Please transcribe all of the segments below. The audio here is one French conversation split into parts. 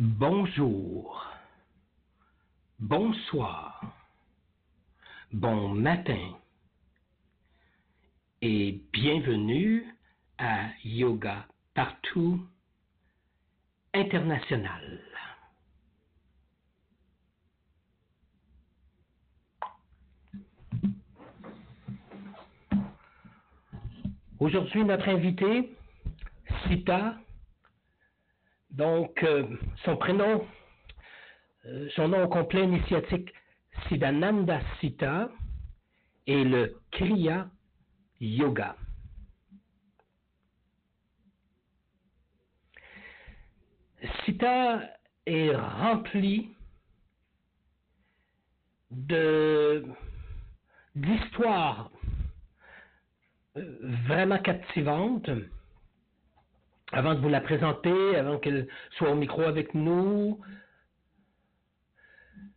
Bonjour, bonsoir, bon matin. Et bienvenue à Yoga Partout International. Aujourd'hui, notre invité, Sita, donc euh, son prénom, euh, son nom complet initiatique, Sidananda Sita, et le Kriya Yoga. Sita est rempli de d'histoires vraiment captivante. Avant de vous la présenter, avant qu'elle soit au micro avec nous,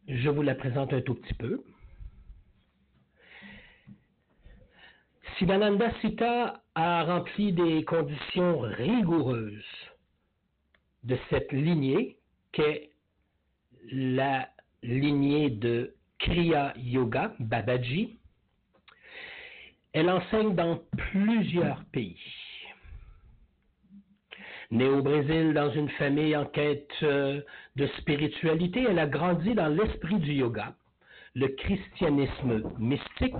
je vous la présente un tout petit peu. Sivananda Sita a rempli des conditions rigoureuses de cette lignée qu'est la lignée de Kriya Yoga, Babaji, elle enseigne dans plusieurs pays. Née au Brésil dans une famille en quête euh, de spiritualité, elle a grandi dans l'esprit du yoga, le christianisme mystique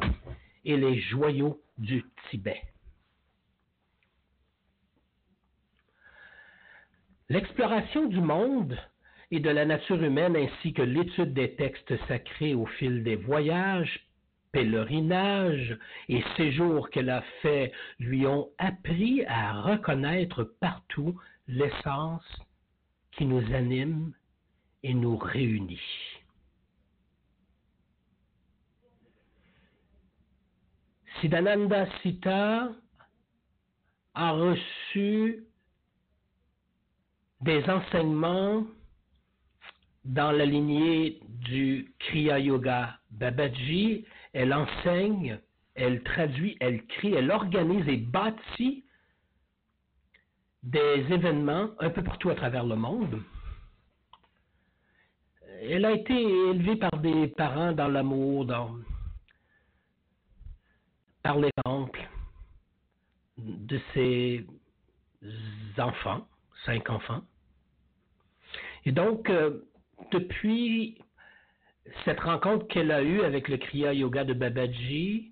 et les joyaux du Tibet. L'exploration du monde et de la nature humaine ainsi que l'étude des textes sacrés au fil des voyages pèlerinages et séjours qu'elle a faits lui ont appris à reconnaître partout l'essence qui nous anime et nous réunit. Siddhananda Sita a reçu des enseignements dans la lignée du Kriya Yoga Babaji elle enseigne, elle traduit, elle crée, elle organise et bâtit des événements un peu partout à travers le monde. Elle a été élevée par des parents dans l'amour, dans, par l'exemple de ses enfants, cinq enfants. Et donc, euh, depuis cette rencontre qu'elle a eue avec le Kriya Yoga de Babaji,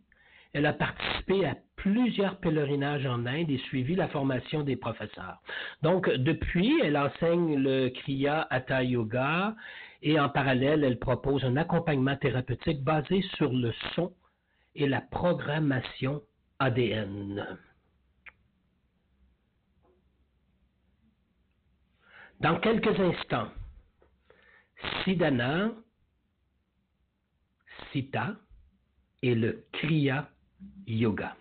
elle a participé à plusieurs pèlerinages en Inde et suivi la formation des professeurs. Donc, depuis, elle enseigne le Kriya Hatha Yoga et en parallèle, elle propose un accompagnement thérapeutique basé sur le son et la programmation ADN. Dans quelques instants, Siddhana Sita et le Kriya Yoga.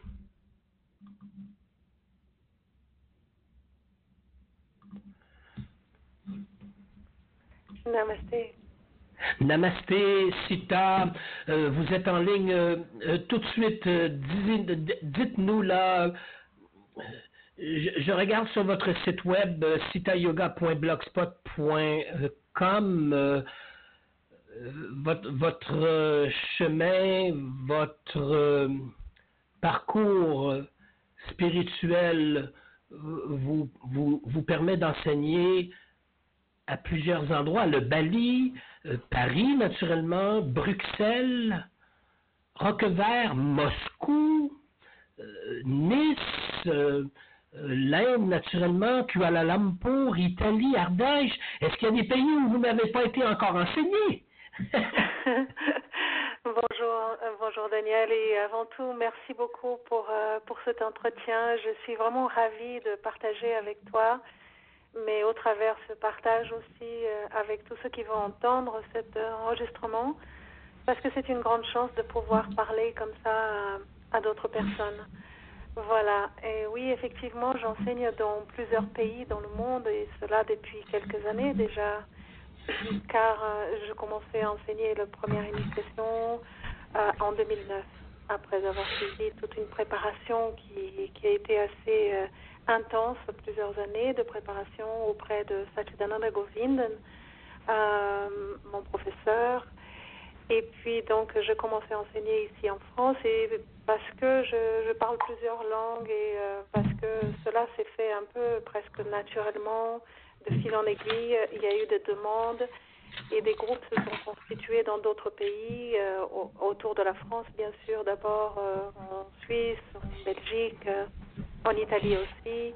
Namasté. Namasté, Sita, euh, vous êtes en ligne euh, euh, tout de suite. Dites-nous là. Je, regarde sur votre site web sitayoga.blogspot.com votre, euh, chemin, votre euh, parcours spirituel vous, vous, vous permet d'enseigner à plusieurs endroits, le Bali, euh, Paris naturellement, Bruxelles, Roquevert, Moscou, Nice, l'Inde naturellement, Kuala Lumpur, Italie, Ardèche. Est-ce qu'il y a des pays où vous n'avez pas été encore enseigné? bonjour, euh, bonjour Daniel et avant tout merci beaucoup pour euh, pour cet entretien. Je suis vraiment ravie de partager avec toi, mais au travers ce partage aussi euh, avec tous ceux qui vont entendre cet enregistrement, parce que c'est une grande chance de pouvoir parler comme ça à d'autres personnes. Voilà. Et oui, effectivement, j'enseigne dans plusieurs pays dans le monde et cela depuis quelques années déjà car euh, je commençais à enseigner la première initiation euh, en 2009, après avoir suivi toute une préparation qui, qui a été assez euh, intense, plusieurs années de préparation auprès de Satchidananda Govindan, mon professeur. Et puis donc je commençais à enseigner ici en France et parce que je, parle plusieurs langues et parce que cela s'est fait un peu presque naturellement, de fil en aiguille, il y a eu des demandes et des groupes se sont constitués dans d'autres pays, euh, autour de la France, bien sûr, d'abord euh, en Suisse, en Belgique, euh, en Italie aussi.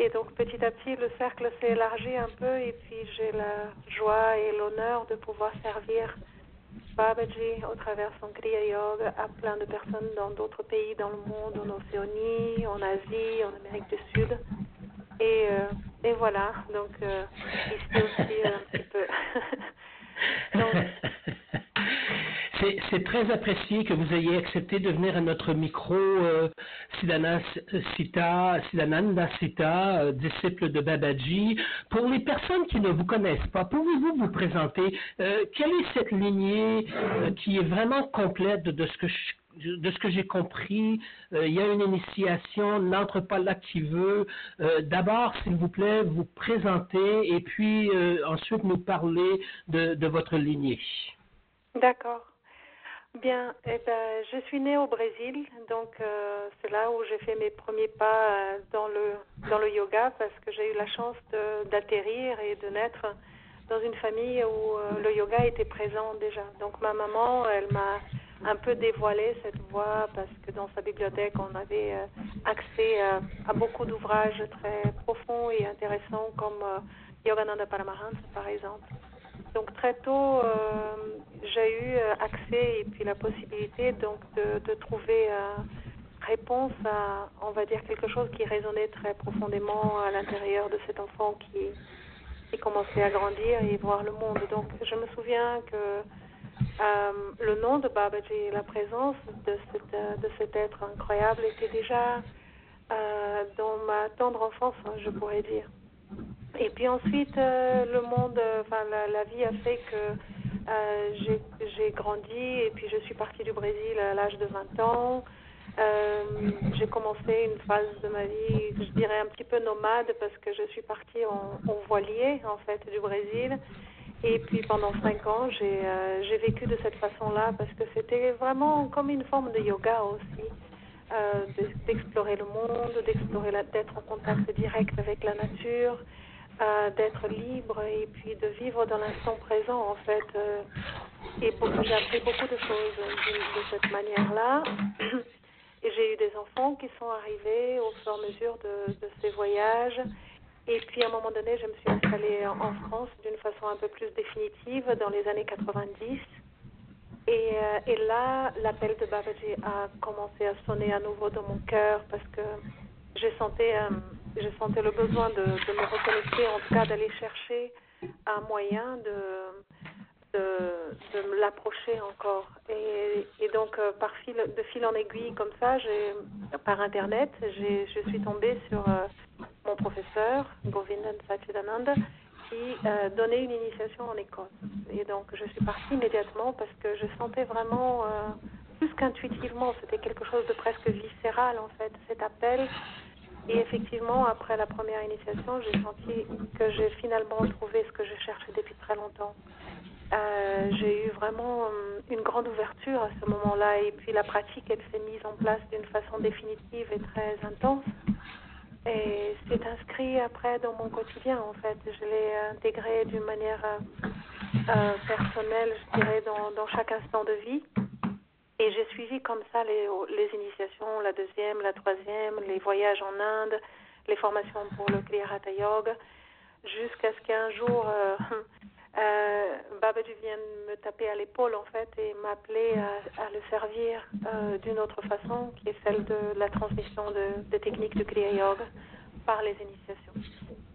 Et donc petit à petit, le cercle s'est élargi un peu et puis j'ai la joie et l'honneur de pouvoir servir Babaji au travers son Kriya Yoga à plein de personnes dans d'autres pays dans le monde, en Océanie, en Asie, en Amérique du Sud. Et, et voilà, donc ici aussi un petit peu. C'est très apprécié que vous ayez accepté de venir à notre micro, euh, Siddhana Sita, Siddhananda Sita, euh, disciple de Babaji. Pour les personnes qui ne vous connaissent pas, pouvez-vous vous présenter euh, quelle est cette lignée euh, qui est vraiment complète de ce que de ce que j'ai compris, il y a une initiation, n'entre pas là qui veut. D'abord, s'il vous plaît, vous présenter et puis ensuite nous parler de, votre lignée. D'accord. Bien, eh ben, je suis née au Brésil, donc euh, c'est là où j'ai fait mes premiers pas euh, dans le dans le yoga parce que j'ai eu la chance d'atterrir et de naître dans une famille où euh, le yoga était présent déjà. Donc ma maman, elle m'a un peu dévoilé cette voie parce que dans sa bibliothèque, on avait accès à beaucoup d'ouvrages très profonds et intéressants comme Yogananda Paramahansa par exemple. Donc très tôt, euh, j'ai eu euh, accès et puis la possibilité donc de, trouver euh, réponse à, on va dire, quelque chose qui résonnait très profondément à l'intérieur de cet enfant qui, qui commençait à grandir et voir le monde. Donc je me souviens que le nom de Babaji, la présence de, de cet être incroyable était déjà dans ma tendre enfance, hein, je pourrais dire. Et puis ensuite, euh, le monde, euh, enfin la, vie a fait que euh, j'ai grandi et puis je suis partie du Brésil à l'âge de 20 ans. j'ai commencé une phase de ma vie, je dirais un petit peu nomade parce que je suis partie en, voilier en fait du Brésil. Et puis pendant cinq ans, j'ai vécu de cette façon-là parce que c'était vraiment comme une forme de yoga aussi, d'explorer le monde, d'explorer d'être en contact direct avec la nature, d'être libre et puis de vivre dans l'instant présent en fait. Euh, et j'ai appris beaucoup de choses de, cette manière-là. Et j'ai eu des enfants qui sont arrivés au fur et à mesure de, ces voyages. Et puis à un moment donné, je me suis installée en France d'une façon un peu plus définitive dans les années 90. Et, euh, et là, l'appel de Babaji a commencé à sonner à nouveau dans mon cœur parce que j'ai senti, euh, je sentais le besoin de, me reconnecter, en tout cas d'aller chercher un moyen de, de, l'approcher encore. Et, donc, euh, par fil, de fil en aiguille, comme ça, par Internet, je suis tombée sur mon professeur, Govindan Satchidananda, qui donnait une initiation en Écosse. Et donc, je suis partie immédiatement parce que je sentais vraiment, plus qu'intuitivement, c'était quelque chose de presque viscéral, en fait, cet appel et effectivement, après la première initiation, j'ai senti que j'ai finalement trouvé ce que je cherchais depuis très longtemps. Euh, j'ai eu vraiment euh, une grande ouverture à ce moment-là et puis la pratique, elle s'est mise en place d'une façon définitive et très intense. Et c'est inscrit après dans mon quotidien en fait. Je l'ai intégré d'une manière euh, personnelle, je dirais, dans, dans chaque instant de vie. Et j'ai suivi comme ça les, les, initiations, la deuxième, la troisième, les voyages en Inde, les formations pour le Kriya Hatha Yoga, jusqu'à ce qu'un jour, euh, euh, Babaji vienne me taper à l'épaule en fait et m'appeler à, le servir euh, d'une autre façon, qui est celle de la transmission de, techniques de Kriya Yoga par les initiations.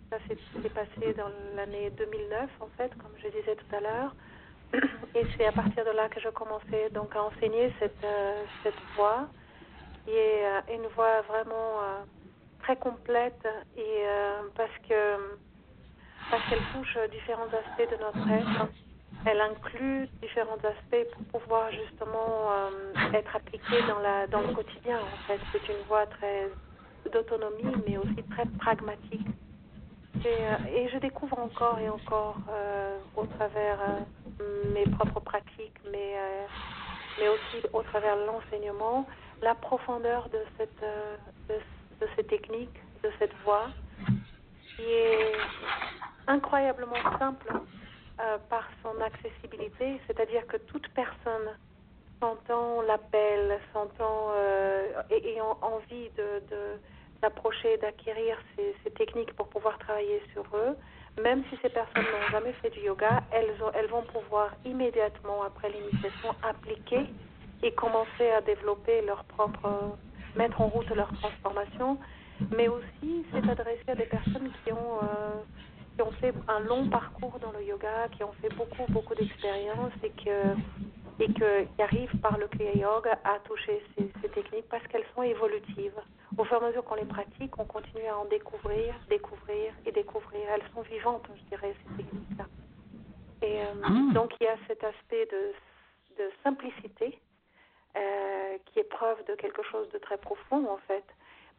Ça s'est passé dans l'année 2009 en fait, comme je disais tout à l'heure. Et c'est à partir de là que je commençais donc à enseigner cette, euh, voix, qui est euh, une voix vraiment très complète et parce que parce qu'elle touche différents aspects de notre être. Elle inclut différents aspects pour pouvoir justement être appliquée dans le quotidien. En fait, c'est une voix très d'autonomie, mais aussi très pragmatique. et je découvre encore et encore au travers mes propres pratiques, mais, mais aussi au travers l'enseignement, la profondeur de cette, de, de ces techniques, de cette voie, qui est incroyablement simple euh, par son accessibilité, c'est-à-dire que toute personne sentant l'appel, sentant euh, et ayant envie de, d'approcher, d'acquérir ces, ces, techniques pour pouvoir travailler sur eux, même si ces personnes n'ont jamais fait du yoga, elles, elles vont pouvoir immédiatement après l'initiation appliquer et commencer à développer leur propre, mettre en route leur transformation mais aussi c'est adressé à des personnes qui ont, euh, qui ont fait un long parcours dans le yoga, qui ont fait beaucoup, beaucoup d'expériences et, que, et que, qui arrivent par le Kriya Yoga à toucher ces, ces techniques parce qu'elles sont évolutives. Au fur et à mesure qu'on les pratique, on continue à en découvrir, découvrir et découvrir. Elles sont vivantes, je dirais, ces techniques-là. Et euh, ah. donc il y a cet aspect de, de simplicité euh, qui est preuve de quelque chose de très profond en fait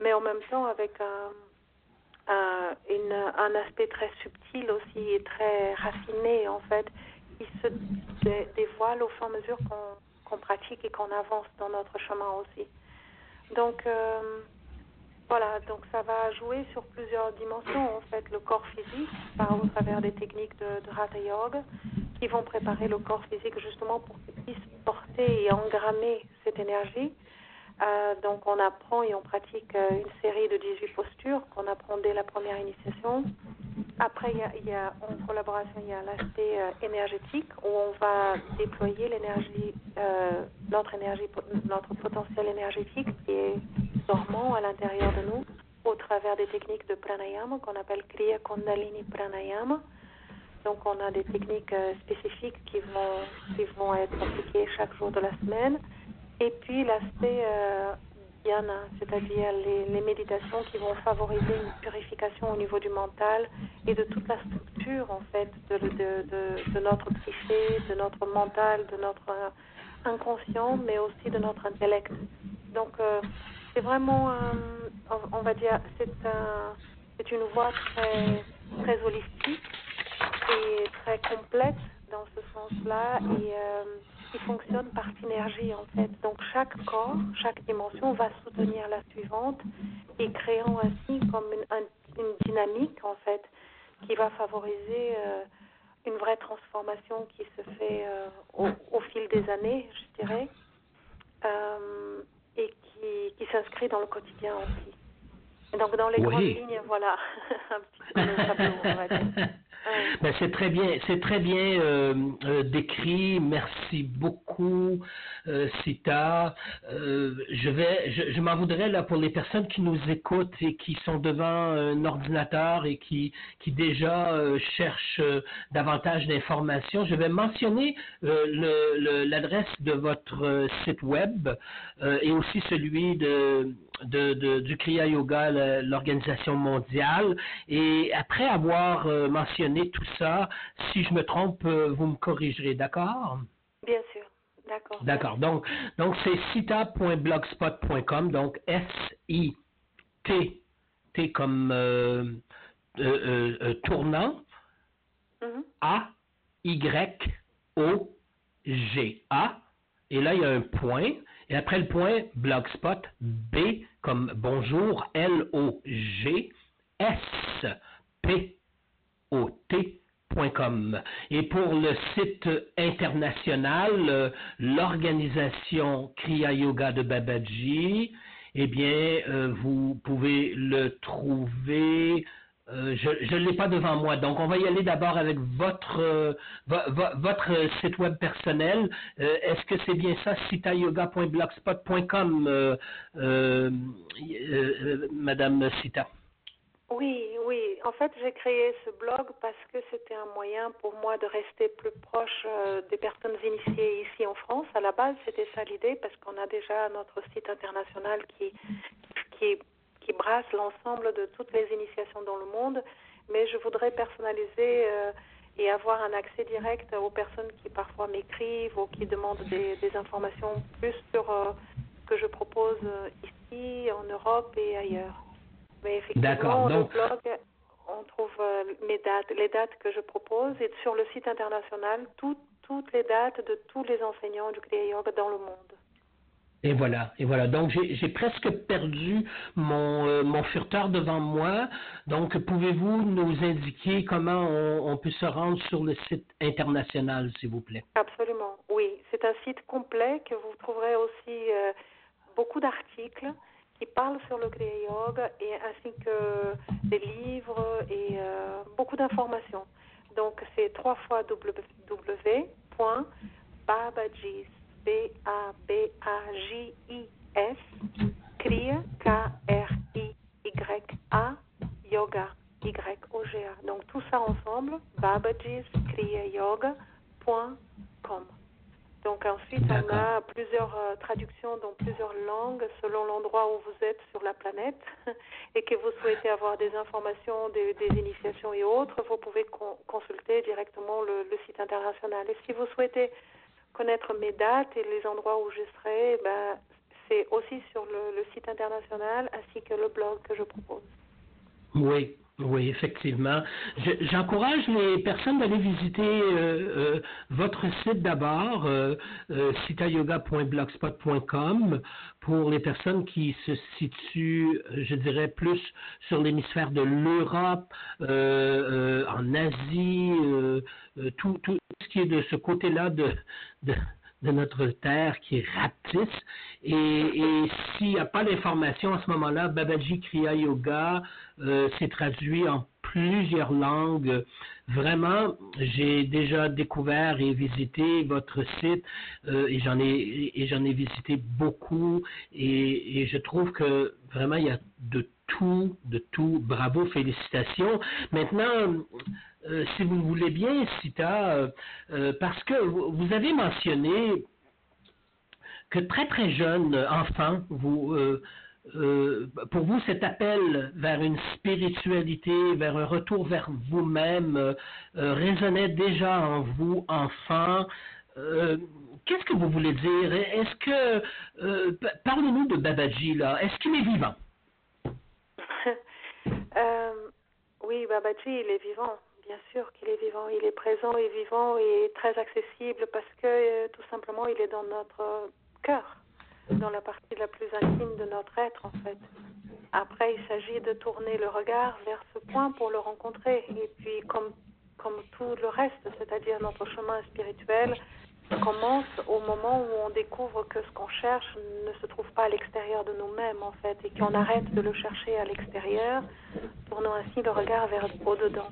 mais en même temps avec un, un, une, un aspect très subtil aussi et très raffiné en fait, qui se dévoile au fur et à mesure qu'on pratique et qu'on avance dans notre chemin aussi. Donc euh, voilà, donc ça va jouer sur plusieurs dimensions en fait, le corps physique par au travers des techniques de, de Hatha Yoga qui vont préparer le corps physique justement pour qu'il puisse porter et engrammer cette énergie euh, donc on apprend et on pratique euh, une série de 18 postures qu'on apprend dès la première initiation. Après, y a, en collaboration, il y a l'aspect euh, énergétique où on va déployer notre énergie, notre potentiel énergétique qui est dormant à l'intérieur de nous au travers des techniques de pranayama qu'on appelle Kriya Kundalini Pranayama. Donc on a des techniques spécifiques qui vont, qui vont être appliquées chaque jour de la semaine. Et puis l'aspect euh, dhyana, c'est-à-dire les, les, méditations qui vont favoriser une purification au niveau du mental et de toute la structure en fait de, de, de, notre psyché, de notre mental, de notre euh, inconscient, mais aussi de notre intellect. Donc euh, c'est vraiment, on, va dire, c'est un, c'est une voie très, très holistique et très complète dans ce sens-là et euh, qui fonctionne par synergie en fait. Donc chaque corps, chaque dimension va soutenir la suivante et créant ainsi comme une, une dynamique en fait qui va favoriser euh, une vraie transformation qui se fait euh, au, au, fil des années, je dirais, euh, et qui, qui s'inscrit dans le quotidien aussi. Et donc dans les oui. grandes lignes, voilà, un petit peu le tableau, on va dire. Ben, c'est très bien, c'est très bien euh, euh, décrit. Merci beaucoup, euh, Sita. Je vais, je, m'en voudrais là pour les personnes qui nous écoutent et qui sont devant un ordinateur et qui, qui déjà cherchent davantage d'informations. Je vais mentionner l'adresse de votre site web et aussi celui de du Kriya Yoga, l'organisation mondiale. Et après avoir euh, tout ça, si je me trompe, euh, vous me corrigerez, d'accord? Bien sûr. D'accord. D'accord. Donc, donc c'est cita.blogspot.com, donc S-I-T, T comme euh, euh, euh, tournant, mm -hmm. A-Y-O-G-A, et là, il y a un point, et après le point, blogspot, B comme bonjour, L-O-G, S, P-O-T.com. Et pour le site international, euh, l'organisation Kriya Yoga de Babaji, eh bien, euh, vous pouvez le trouver euh, je ne l'ai pas devant moi, donc on va y aller d'abord avec votre vo votre site web personnel. Est-ce que c'est bien ça, citayoga.blogspot.com, euh, Madame Sita? Oui, oui. En fait, j'ai créé ce blog parce que c'était un moyen pour moi de rester plus proche des personnes initiées ici en France. À la base, c'était ça l'idée parce qu'on a déjà notre site international qui, qui brasse l'ensemble de toutes les initiations dans le monde, mais je voudrais personnaliser euh, et avoir un accès direct aux personnes qui parfois m'écrivent ou qui demandent des, des informations plus sur euh, ce que je propose ici, en Europe et ailleurs. Mais effectivement, donc... le blog, on trouve euh, mes dates, les dates que je propose et sur le site international, toutes les dates de tous les enseignants du Kriya Yoga dans le monde. Et voilà, et voilà. Donc j'ai presque perdu mon, euh, mon furteur devant moi. Donc pouvez-vous nous indiquer comment on, peut se rendre sur le site international, s'il vous plaît? Absolument, oui. C'est un site complet que vous trouverez aussi euh, beaucoup d'articles qui parlent sur le Kriya Yoga et ainsi que des livres et euh, beaucoup d'informations. Donc c'est trois fois www.babajis B-A-B-A-J-I-S, Kriya, K-R-I-Y-A, Yoga, Y-O-G-A. Donc tout ça ensemble, babajis.kriyayoga.com. Donc ensuite, on a plusieurs euh, traductions dans plusieurs langues selon l'endroit où vous êtes sur la planète et que vous souhaitez avoir des informations, des, initiations et autres, vous pouvez consulter directement le, le, site international. Et si vous souhaitez connaître mes dates et les endroits où je serai, ben, c'est aussi sur le, site international ainsi que le blog que je propose. Oui, oui, effectivement. J'encourage les personnes d'aller visiter euh, euh, votre site d'abord, euh, euh citayoga.blogspot.com, pour les personnes qui se situent, je dirais, plus sur l'hémisphère de l'Europe, en Asie, tout, tout, ce qui est de ce côté-là de, notre terre qui est rapetisse. Et, s'il n'y a pas d'information à ce moment-là, Babaji Kriya Yoga euh, s'est traduit en plusieurs langues. Vraiment, j'ai déjà découvert et visité votre site euh, et j'en ai et j'en ai visité beaucoup et, je trouve que vraiment il y a de tout, de tout. Bravo, félicitations. Maintenant, euh, si vous voulez bien, Sita, euh, euh, parce que vous avez mentionné que très très jeune enfant, vous, pour vous, cet appel vers une spiritualité, vers un retour vers vous-même, résonnait déjà en vous, enfant. Qu'est-ce que vous voulez dire? Est-ce que parlez-nous de Babaji là. Est-ce qu'il est vivant? Oui, Babaji, il est vivant. Bien sûr qu'il est vivant, il est présent et vivant et très accessible parce que euh, tout simplement il est dans notre cœur, dans la partie la plus intime de notre être en fait. Après, il s'agit de tourner le regard vers ce point pour le rencontrer. Et puis, comme, comme tout le reste, c'est-à-dire notre chemin spirituel, commence au moment où on découvre que ce qu'on cherche ne se trouve pas à l'extérieur de nous-mêmes en fait et qu'on arrête de le chercher à l'extérieur, tournant ainsi le regard vers au-dedans.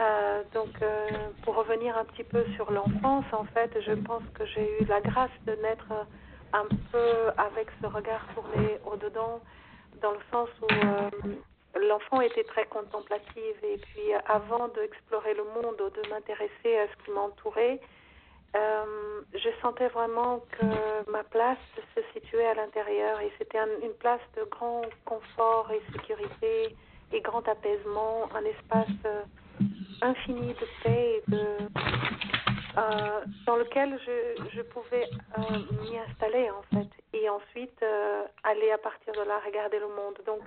Euh, donc, euh, pour revenir un petit peu sur l'enfance, en fait, je pense que j'ai eu la grâce de naître un peu avec ce regard tourné au-dedans, dans le sens où euh, l'enfant était très contemplative. Et puis, avant d'explorer le monde ou de m'intéresser à ce qui m'entourait, je sentais vraiment que ma place se situait à l'intérieur et c'était une place de grand confort et sécurité et grand apaisement, un espace infini de paix de, euh, dans lequel je, pouvais euh, m'y installer en fait et ensuite euh, aller à partir de là regarder le monde. Donc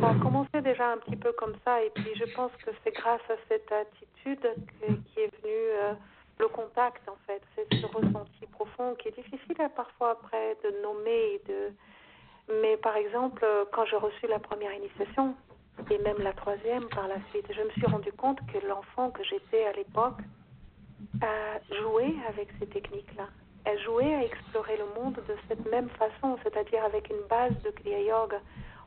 ça a commencé déjà un petit peu comme ça et puis je pense que c'est grâce à cette attitude qui est venue le contact en fait, c'est ce ressenti profond qui est difficile parfois après de nommer de mais par exemple quand j'ai reçu la première initiation et même la troisième par la suite. Je me suis rendu compte que l'enfant que j'étais à l'époque a joué avec ces techniques-là. Elle jouait à explorer le monde de cette même façon, c'est-à-dire avec une base de Kriya Yoga,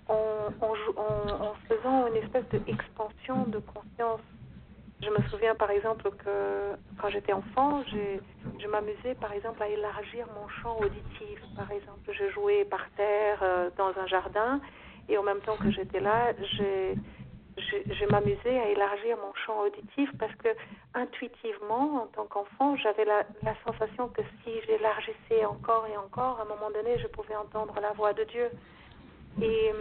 en, en, faisant une espèce d'expansion de conscience. Je me souviens par exemple que quand j'étais enfant, je m'amusais par exemple à élargir mon champ auditif. Par exemple, je jouais par terre euh, dans un jardin et en même temps que j'étais là, j'ai je, m'amusais à élargir mon champ auditif parce que intuitivement, en tant qu'enfant, j'avais la, la, sensation que si j'élargissais encore et encore, à un moment donné, je pouvais entendre la voix de Dieu. Et,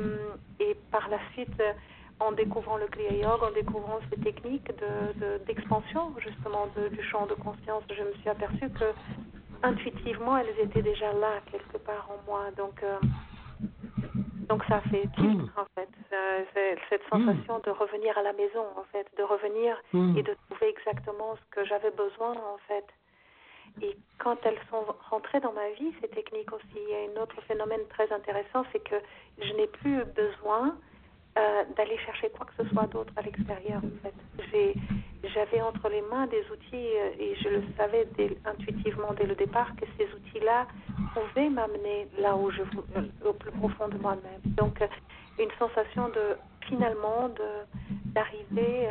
et par la suite, en découvrant le Kriya Yoga, en découvrant ces techniques d'expansion de, justement du champ de conscience, je me suis aperçue que intuitivement, elles étaient déjà là quelque part en moi. Donc, euh, Donc ça fait tilt en fait, cette sensation de revenir à la maison en fait, de revenir et de trouver exactement ce que j'avais besoin en fait. Et quand elles sont rentrées dans ma vie, ces techniques aussi, il y a un autre phénomène très intéressant, c'est que je n'ai plus besoin euh, d'aller chercher quoi que ce soit d'autre à l'extérieur. En fait. J'avais entre les mains des outils euh, et je le savais intuitivement dès le départ que ces outils-là pouvaient m'amener là où je euh, au plus profond de moi-même. Donc une sensation de finalement d'arriver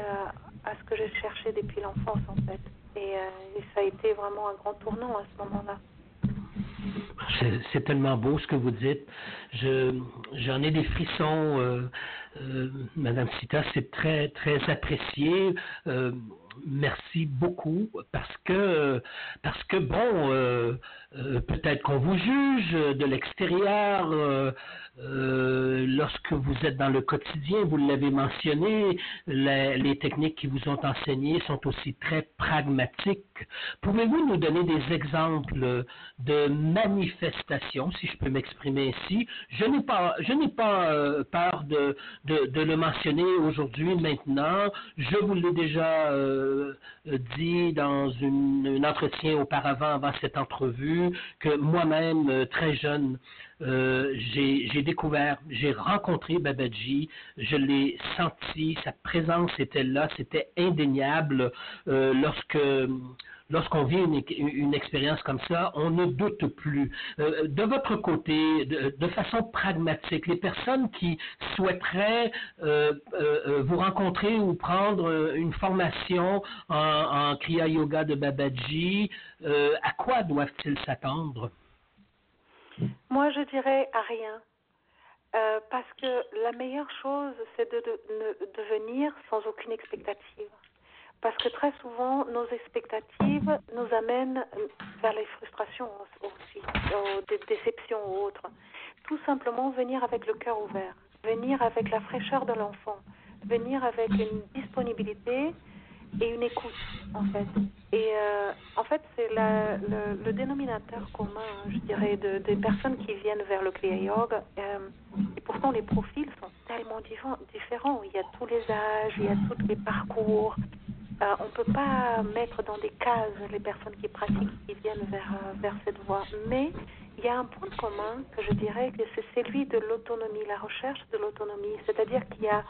à ce que je cherchais depuis l'enfance en fait. Et, et, ça a été vraiment un grand tournant à ce moment-là. C'est tellement beau ce que vous dites. J'en ai des frissons, euh, euh, Madame Sita, c'est très très apprécié. Euh, merci beaucoup parce que parce que bon, euh, euh, peut-être qu'on vous juge de l'extérieur euh, lorsque vous êtes dans le quotidien. Vous l'avez mentionné, les, techniques qui vous ont enseignées sont aussi très pragmatiques. Pouvez-vous nous donner des exemples de manifestations, si je peux m'exprimer ainsi? Je n'ai pas je pas peur de, le mentionner aujourd'hui, maintenant. Je vous l'ai déjà euh, dit dans un entretien auparavant, avant cette entrevue, que moi-même, euh, très jeune, euh, j'ai découvert, j'ai rencontré Babaji, je l'ai senti, sa présence était là, c'était indéniable lorsque lorsqu'on vit une, expérience comme ça, on ne doute plus. Euh, de votre côté, de, façon pragmatique, les personnes qui souhaiteraient euh, euh, vous rencontrer ou prendre une formation en, en Kriya Yoga de Babaji, à quoi doivent-ils s'attendre? Moi, je dirais à rien. parce que la meilleure chose, c'est de, de venir sans aucune expectative. Parce que très souvent, nos expectatives nous amènent vers les frustrations aussi, des déceptions ou autres. Tout simplement venir avec le cœur ouvert, venir avec la fraîcheur de l'enfant, venir avec une disponibilité et une écoute, en fait. Et euh, en fait, c'est le, dénominateur commun, je dirais, de, des personnes qui viennent vers le Kriya Yoga. Euh, et pourtant, les profils sont tellement différents. Il y a tous les âges, il y a tous les parcours, euh, on ne peut pas mettre dans des cases les personnes qui pratiquent, qui viennent vers, vers cette voie. Mais il y a un point commun que je dirais que c'est celui de l'autonomie, la recherche de l'autonomie. C'est-à-dire qu'il y a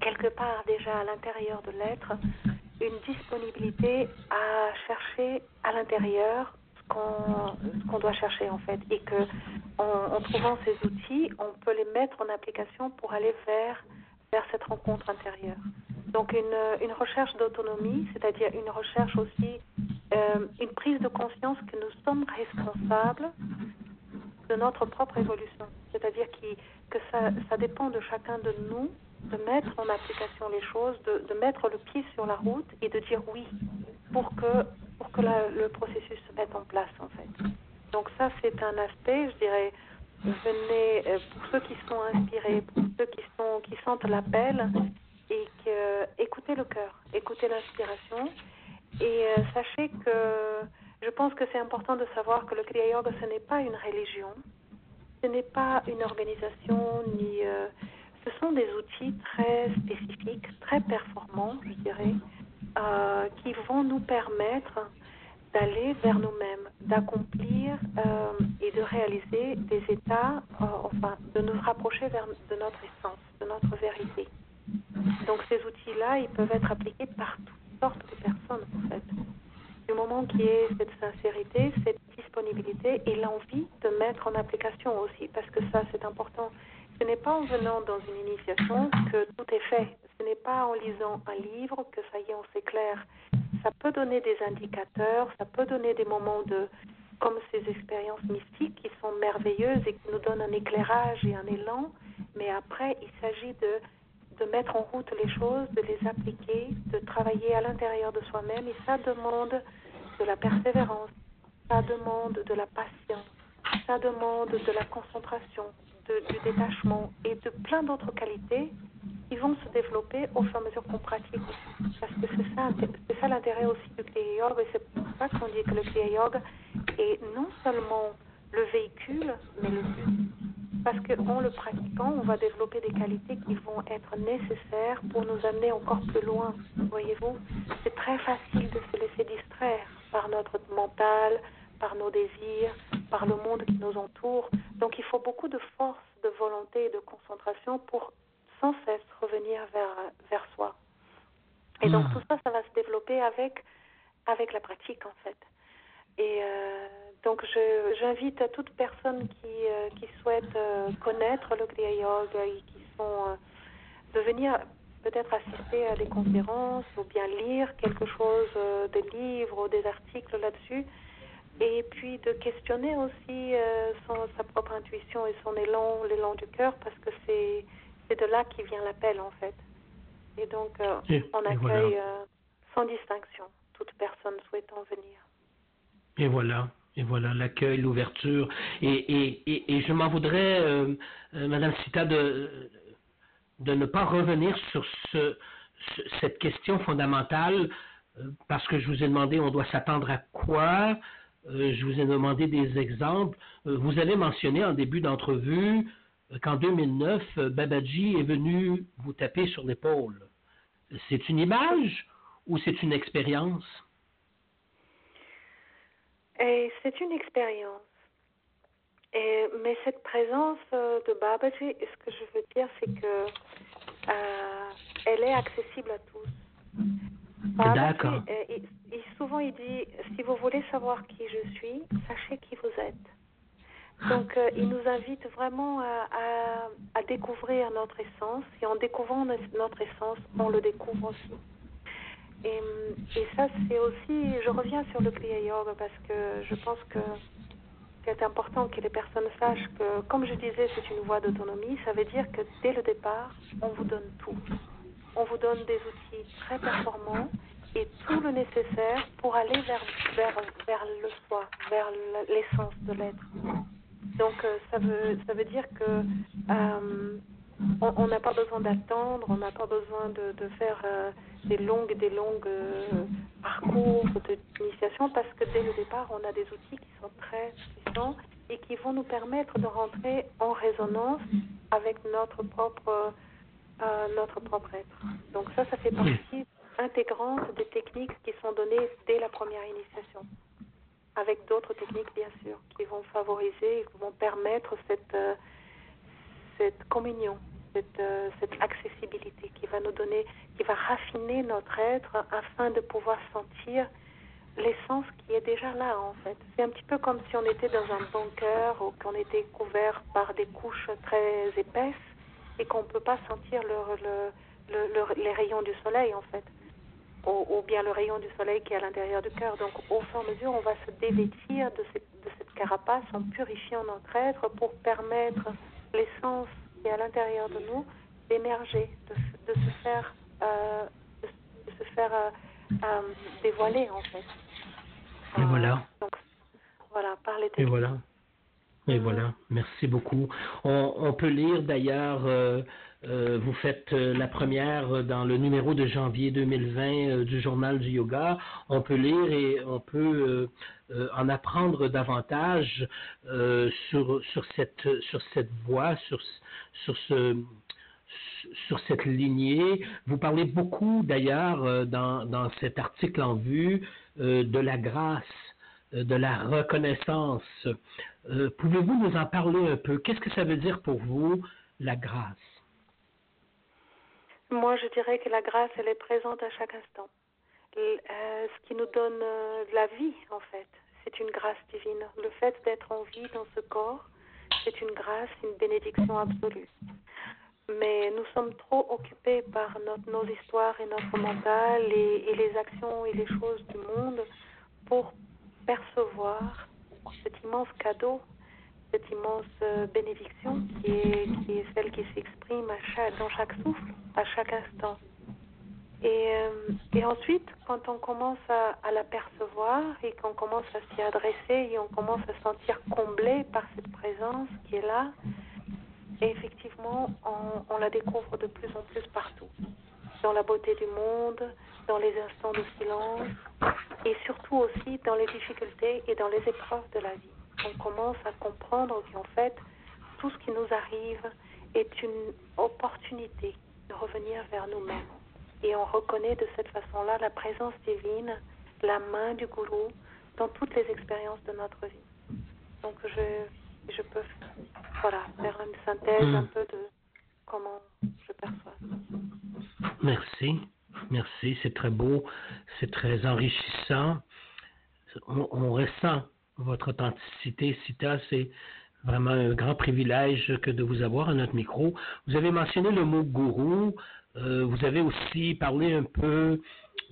quelque part déjà à l'intérieur de l'être une disponibilité à chercher à l'intérieur ce qu'on doit chercher en fait et que en, trouvant ces outils on peut les mettre en application pour aller vers vers cette rencontre intérieure. Donc une, une recherche d'autonomie, c'est-à-dire une recherche aussi, euh, une prise de conscience que nous sommes responsables de notre propre évolution. C'est-à-dire que ça, ça dépend de chacun de nous de mettre en application les choses, de, de, mettre le pied sur la route et de dire oui pour que, pour que le processus se mette en place en fait. Donc ça c'est un aspect, je dirais, venez euh, pour ceux qui sont inspirés, pour ceux qui sont qui sentent l'appel, et que écoutez le cœur, écoutez l'inspiration et euh, sachez que je pense que c'est important de savoir que le Kriya Yoga ce n'est pas une religion, ce n'est pas une organisation ni euh, ce sont des outils très spécifiques, très performants, je dirais, euh, qui vont nous permettre d'aller vers nous-mêmes, d'accomplir et de réaliser des états, enfin, de nous rapprocher de notre essence, de notre vérité. Donc ces outils-là, ils peuvent être appliqués par toutes sortes de personnes en fait. Du moment qu'il y ait cette sincérité, cette disponibilité et l'envie de mettre en application aussi, parce que ça c'est important. Ce n'est pas en venant dans une initiation que tout est fait. Ce n'est pas en lisant un livre que ça y est, on s'éclaire. Ça peut donner des indicateurs, ça peut donner des moments de, comme ces expériences mystiques qui sont merveilleuses et qui nous donnent un éclairage et un élan. Mais après, il s'agit de de mettre en route les choses, de les appliquer, de travailler à l'intérieur de soi-même et ça demande de la persévérance, ça demande de la patience, ça demande de la concentration, du détachement et de plein d'autres qualités qui vont se développer au fur et à mesure qu'on pratique Parce que c'est ça, c'est ça l'intérêt aussi du Kriya Yoga et c'est pour ça qu'on dit que le Kriya Yoga est non seulement le véhicule, mais le but. parce qu'en le pratiquant, on va développer des qualités qui vont être nécessaires pour nous amener encore plus loin. Voyez-vous, c'est très facile de se laisser distraire par notre mental, par nos désirs, par le monde qui nous entoure. Donc il faut beaucoup de force, de volonté et de concentration pour sans cesse revenir vers, vers soi. Et donc hmm. tout ça, ça va se développer avec, avec la pratique en fait. Et euh, donc j'invite à toute personne qui, euh, qui souhaite euh, connaître le Kriya Yoga et qui sont de venir peut-être assister à des conférences ou bien lire quelque chose, des livres ou des articles là-dessus. Et puis de questionner aussi son, sa propre intuition et son élan, l'élan du cœur, parce que c'est, c'est de là qui vient l'appel en fait. Et donc on accueille sans distinction toute personne souhaitant venir. Et voilà, et voilà l'accueil, l'ouverture. Et, et, et, je m'en voudrais, euh, euh, Madame Sita, de, de ne pas revenir sur ce, cette question fondamentale, euh, parce que je vous ai demandé, on doit s'attendre à quoi Je vous ai demandé des exemples. vous avez mentionné en début d'entrevue qu'en 2009, Babaji est venu vous taper sur l'épaule. C'est une image ou c'est une expérience? Et c'est une expérience. Mais cette présence euh, de Babaji, ce que je veux dire, c'est que euh, elle est accessible à tous. D'accord. Euh, souvent, il dit si vous voulez savoir qui je suis, sachez qui vous êtes. Donc, il nous invite vraiment à, à, découvrir notre essence. Et en découvrant notre essence, on le découvre aussi. Et, et ça, c'est aussi, je reviens sur le Kriya Yoga parce que je pense que c'est important que les personnes sachent que, comme je disais, c'est une voie d'autonomie. Ça veut dire que dès le départ, on vous donne tout. On vous donne des outils très performants et tout le nécessaire pour aller vers, vers, vers le soi, vers l'essence de l'être. Donc, euh, ça, veut, ça veut dire que euh, on n'a pas besoin d'attendre, on n'a pas besoin de, de faire euh, des longues, des longues parcours d'initiation parce que dès le départ, on a des outils qui sont très puissants et qui vont nous permettre de rentrer en résonance avec notre propre, euh, notre propre être. Donc ça, ça fait partie intégrante des techniques qui sont données dès la première initiation, avec d'autres techniques bien sûr qui vont favoriser et qui vont permettre cette cette communion, cette, euh, cette, accessibilité qui va nous donner, qui va raffiner notre être afin de pouvoir sentir l'essence qui est déjà là en fait. C'est un petit peu comme si on était dans un bunker ou qu'on était couvert par des couches très épaisses et qu'on ne peut pas sentir le, le, les rayons du soleil en fait. Ou, ou, bien le rayon du soleil qui est à l'intérieur du cœur. Donc au fur et à mesure, on va se dévêtir de cette, de cette carapace en purifiant notre être pour permettre l'essence qui est à l'intérieur de nous d'émerger, de, de, se faire, euh, de, se faire euh, euh, dévoiler en fait. Et voilà. Donc, voilà, par les Et voilà. Et voilà, merci beaucoup. On, on peut lire d'ailleurs, euh, euh, vous faites la première dans le numéro de janvier 2020 du journal du yoga. On peut lire et on peut euh, en apprendre davantage euh, sur, sur, cette, sur cette voie, sur, sur, ce, sur cette lignée. Vous parlez beaucoup d'ailleurs euh, dans, dans cet article en vue de la grâce, de la reconnaissance. Pouvez-vous nous en parler un peu? Qu'est-ce que ça veut dire pour vous, la grâce? Moi, je dirais que la grâce, elle est présente à chaque instant. Euh, ce qui nous donne euh, la vie, en fait. C'est une grâce divine. Le fait d'être en vie dans ce corps, c'est une grâce, une bénédiction absolue. Mais nous sommes trop occupés par notre, nos histoires et notre mental et, les actions et les choses du monde pour percevoir cet immense cadeau, cette immense euh, bénédiction qui est, celle qui s'exprime dans chaque souffle, à chaque instant. Et, euh, et ensuite, quand on commence à, à l'apercevoir et qu'on commence à s'y adresser et on commence à se sentir comblé par cette présence qui est là, effectivement, on, la découvre de plus en plus partout. Dans la beauté du monde, dans les instants de silence, et surtout aussi dans les difficultés et dans les épreuves de la vie. On commence à comprendre qu'en fait, tout ce qui nous arrive est une opportunité de revenir vers nous-mêmes. Et on reconnaît de cette façon-là la présence divine, la main du gourou dans toutes les expériences de notre vie. Donc je, je peux voilà, faire une synthèse Hmm. un peu de comment je perçois. Merci. Merci. C'est très beau. C'est très enrichissant. On, ressent votre authenticité, Sita. C'est vraiment un grand privilège que de vous avoir à notre micro. Vous avez mentionné le mot gourou. Euh, vous avez aussi parlé un peu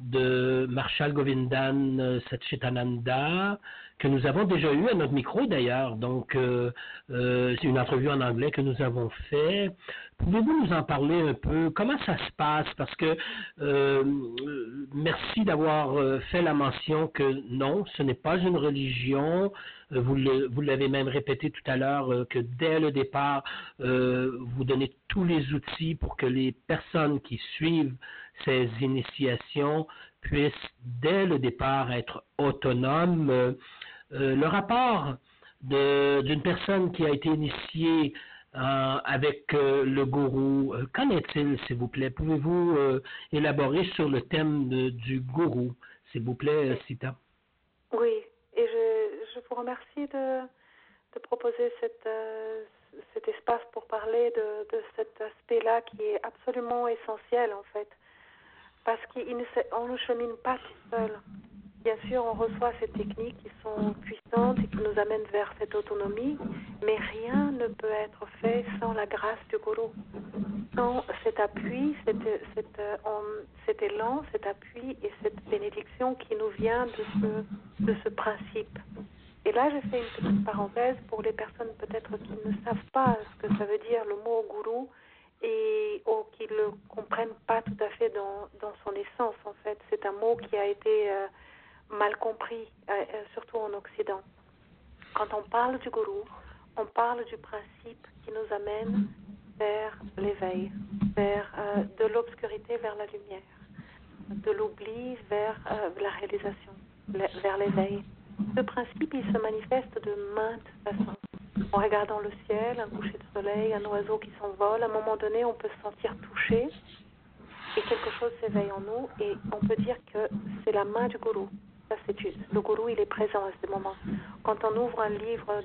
de Marshall Govindan euh, Satchitananda, que nous avons déjà eu à notre micro d'ailleurs. Donc, euh, euh, c'est une entrevue en anglais que nous avons fait. Pouvez-vous nous en parler un peu? Comment ça se passe? Parce que euh, merci d'avoir euh, fait la mention que non, ce n'est pas une religion. Euh, Vous vous l'avez même répété tout à l'heure euh, que dès le départ, vous donnez tous les outils pour que les personnes qui suivent ces initiations puissent dès le départ être autonomes. Euh, le rapport d'une personne qui a été initiée euh, avec euh, le gourou, qu'en est-il, s'il vous plaît? Pouvez-vous élaborer sur le thème de- du gourou, s'il vous plaît, Sita? Oui, et je, je vous remercie de, proposer cette, cet espace pour parler de, de cet aspect-là qui est absolument essentiel en fait. Parce qu'on ne chemine pas tout seul. Bien sûr, on reçoit ces techniques qui sont puissantes et qui nous amènent vers cette autonomie, mais rien ne peut être fait sans la grâce du gourou. Sans cet appui, cet, euh, élan, cet appui et cette bénédiction qui nous vient de ce, principe. Et là, je fais une petite parenthèse pour les personnes peut-être qui ne savent pas ce que ça veut dire le mot gourou et ou qui ne le comprennent pas tout à fait dans, dans son essence en fait. C'est un mot qui a été euh, mal compris, euh, euh, surtout en Occident. Quand on parle du gourou, on parle du principe qui nous amène vers l'éveil, vers euh, de l'obscurité vers la lumière, de l'oubli vers la réalisation, vers l'éveil. Ce principe, il se manifeste de maintes façons. En regardant le ciel, un coucher de soleil, un oiseau qui s'envole, à un moment donné, on peut se sentir touché et quelque chose s'éveille en nous et on peut dire que c'est la main du gourou. Le gourou, il est présent à ce moment. Quand on ouvre un livre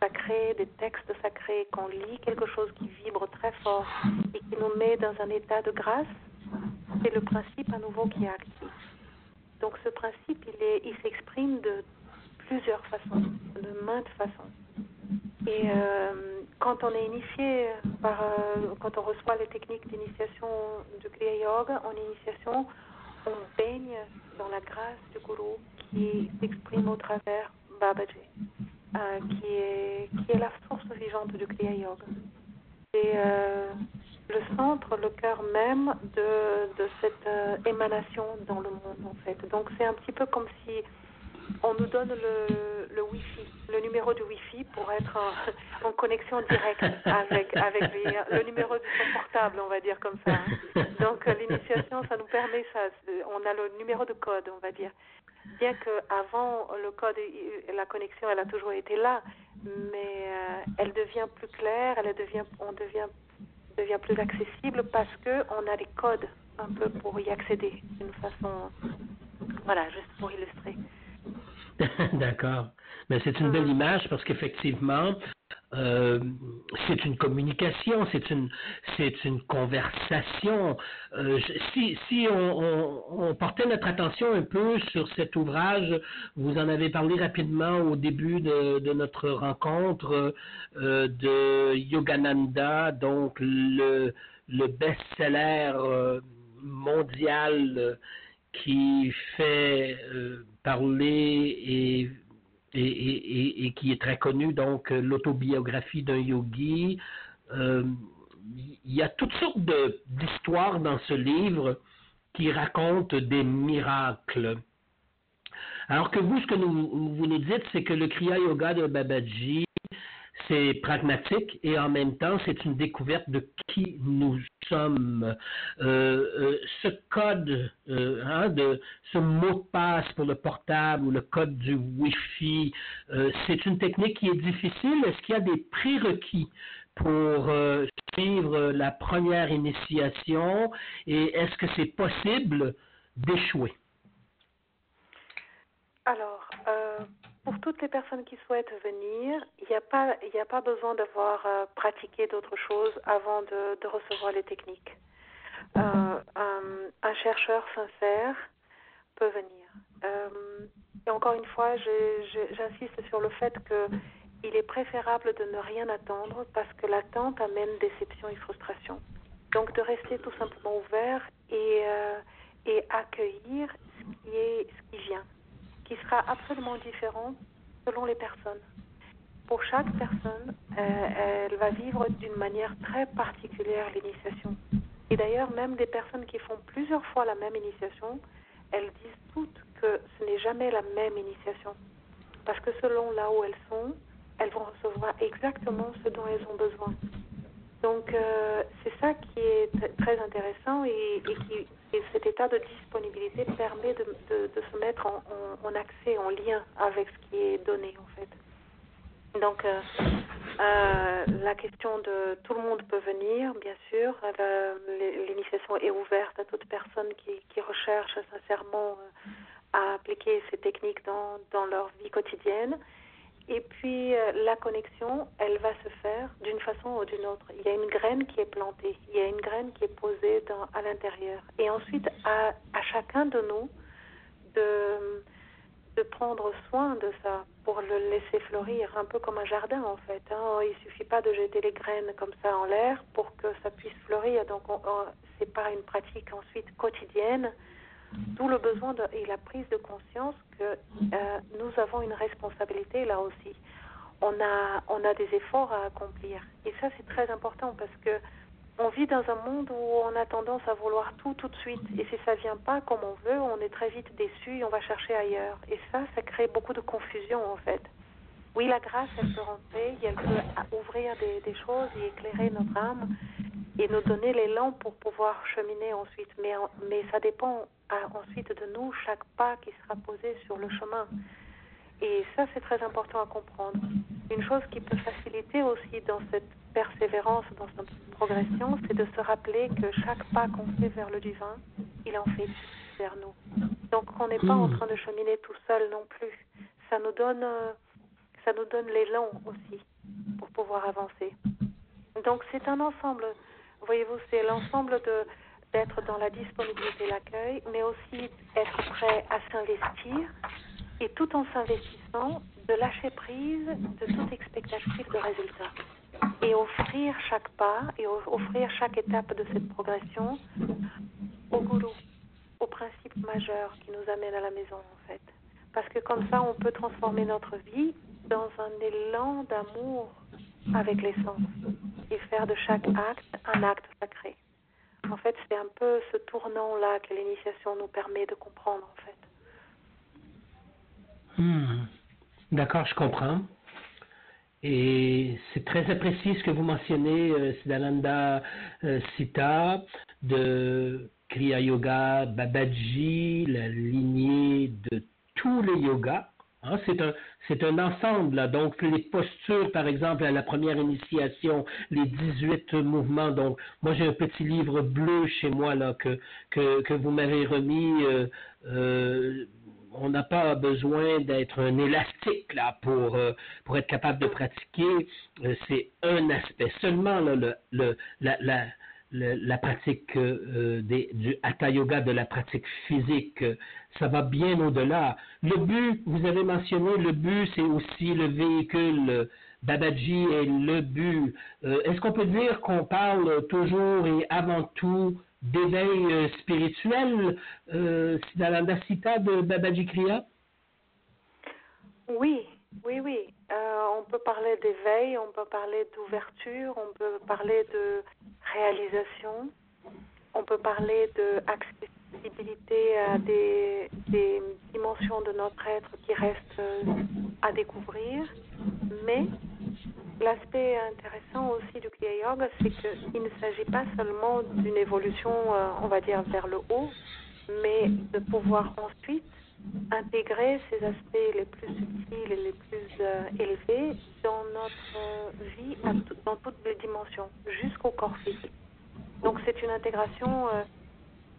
sacré, des textes sacrés, qu'on lit quelque chose qui vibre très fort et qui nous met dans un état de grâce, c'est le principe à nouveau qui est actif. Donc ce principe, il est, il s'exprime de plusieurs façons, de maintes façons. Et euh, quand on est initié par, euh, quand on reçoit les techniques d'initiation du Kriya Yoga, en initiation, on baigne dans la grâce du gourou qui s'exprime au travers Babaji, euh, qui, est, qui est la source vivante du Kriya Yoga. C'est euh, le centre, le cœur même de, de cette euh, émanation dans le monde, en fait. Donc c'est un petit peu comme si on nous donne le, le Wi-Fi, le numéro du Wi-Fi pour être en, connexion directe avec, avec le numéro de son portable, on va dire comme ça. Donc euh, l'initiation, ça nous permet ça. On a le numéro de code, on va dire. Bien que avant le code, la connexion, elle a toujours été là, mais euh, elle devient plus claire, elle devient, on devient, devient plus accessible parce que on a les codes un peu pour y accéder d'une façon, voilà, juste pour illustrer. D'accord. Mais c'est une belle image parce qu'effectivement, euh, c'est une communication, c'est une, conversation. Euh, si on, portait notre attention un peu sur cet ouvrage, vous en avez parlé rapidement au début de, notre rencontre euh, de Yogananda, donc le, le best-seller mondial qui fait euh, parler et, et, et- et- qui est très connu, donc euh, l'autobiographie d'un yogi. Euh, Il y a toutes sortes d'histoires dans ce livre qui racontent des miracles. Alors que vous, ce que vous nous dites, c'est que le Kriya Yoga de Babaji, c'est pragmatique et en même temps, c'est une découverte de qui nous sommes. Euh, euh, ce code, hein, de ce mot de passe pour le portable ou le code du Wi-Fi, c'est une technique qui est difficile. Est-ce qu'il y a des prérequis pour suivre la première initiation et est-ce que c'est possible d'échouer? Alors, pour toutes les personnes qui souhaitent venir, il n'y a, pas, a pas besoin d'avoir euh, pratiqué d'autres choses avant de, recevoir les techniques. Euh, un, chercheur sincère peut venir. Euh, et encore une fois, j'insiste sur le fait qu'il est préférable de ne rien attendre parce que l'attente amène déception et frustration. Donc de rester tout simplement ouvert et, et accueillir ce qui, est, ce qui vient qui sera absolument différent selon les personnes. Pour chaque personne, euh, elle va vivre d'une manière très particulière l'initiation. Et d'ailleurs, même des personnes qui font plusieurs fois la même initiation, elles disent toutes que ce n'est jamais la même initiation. Parce que selon là où elles sont, elles vont recevoir exactement ce dont elles ont besoin. Donc, euh, c'est ça qui est très intéressant et, qui, cet état de disponibilité permet de, se mettre en, accès, en lien avec ce qui est donné, en fait. Donc, euh, euh, la question de tout le monde peut venir, bien sûr. L'initiation est ouverte à toute personne qui, qui recherche sincèrement à appliquer ces techniques dans, dans leur vie quotidienne. Et puis euh, la connexion, elle va se faire d'une façon ou d'une autre. Il y a une graine qui est plantée, il y a une graine qui est posée dans, à l'intérieur. Et ensuite, à, à, chacun de nous de, prendre soin de ça pour le laisser fleurir, un peu comme un jardin en fait. Hein. Il suffit pas de jeter les graines comme ça en l'air pour que ça puisse fleurir. Donc c'est pas une pratique ensuite quotidienne D'où le besoin de, et la prise de conscience que euh, nous avons une responsabilité là aussi. On a, on a des efforts à accomplir. Et ça, c'est très important parce que on vit dans un monde où on a tendance à vouloir tout tout de suite. Et si ça vient pas comme on veut, on est très vite déçu et on va chercher ailleurs. Et ça, ça crée beaucoup de confusion en fait. Oui, la grâce, elle peut rentrer, elle peut ouvrir des, des choses et éclairer notre âme et nous donner l'élan pour pouvoir cheminer ensuite. Mais, mais ça dépend ensuite de nous, chaque pas qui sera posé sur le chemin. Et ça, c'est très important à comprendre. Une chose qui peut faciliter aussi dans cette persévérance, dans cette progression, c'est de se rappeler que chaque pas qu'on fait vers le divin, il en fait vers nous. Donc, on n'est pas en hmm. train de cheminer tout seul non plus. Ça nous donne, ça nous donne l'élan aussi pour pouvoir avancer. Donc, c'est un ensemble. Voyez-vous, c'est l'ensemble de d'être dans la disponibilité l'accueil, mais aussi être prêt à s'investir et tout en s'investissant, de lâcher prise de toute expectative de résultat et offrir chaque pas et offrir chaque étape de cette progression au gourou, au principe majeur qui nous amène à la maison en fait. Parce que comme ça, on peut transformer notre vie dans un élan d'amour avec l'essence et faire de chaque acte un acte sacré. En fait, c'est un peu ce tournant-là que l'initiation nous permet de comprendre, en fait. Hmm. D'accord, je comprends. Et c'est très apprécié ce que vous mentionnez, euh, Siddhananda euh, Sita, de Kriya Yoga, Babaji, la lignée de tous les yogas. Hein, c'est un, c'est un ensemble. Donc, les postures, par exemple, à la première initiation, les 18 mouvements. Donc, moi, j'ai un petit livre bleu chez moi là, que, que, que vous m'avez remis. Euh, euh, on n'a pas besoin d'être un élastique là pour, euh, pour être capable de pratiquer. c'est un aspect. Seulement le, le, la, la la pratique euh, du hatha yoga, de la pratique physique, ça va bien au-delà. Le but, vous avez mentionné, le but, c'est aussi le véhicule. Babaji est le but. Euh, est-ce qu'on peut dire qu'on parle toujours et avant tout d'éveil euh, spirituel, dans la cita de Babaji Kriya? Oui, oui, oui. on peut parler d'éveil, on peut parler d'ouverture, on peut parler de réalisation. On peut parler d'accessibilité à des, des, dimensions de notre être qui restent euh, à découvrir, mais l'aspect intéressant aussi du Kriya Yoga, c'est qu'il ne s'agit pas seulement d'une évolution, euh, on va dire, vers le haut, mais de pouvoir ensuite intégrer ces aspects les plus subtils et les plus euh, élevés dans notre vie, dans toutes les dimensions, jusqu'au corps physique. Donc c'est une intégration euh,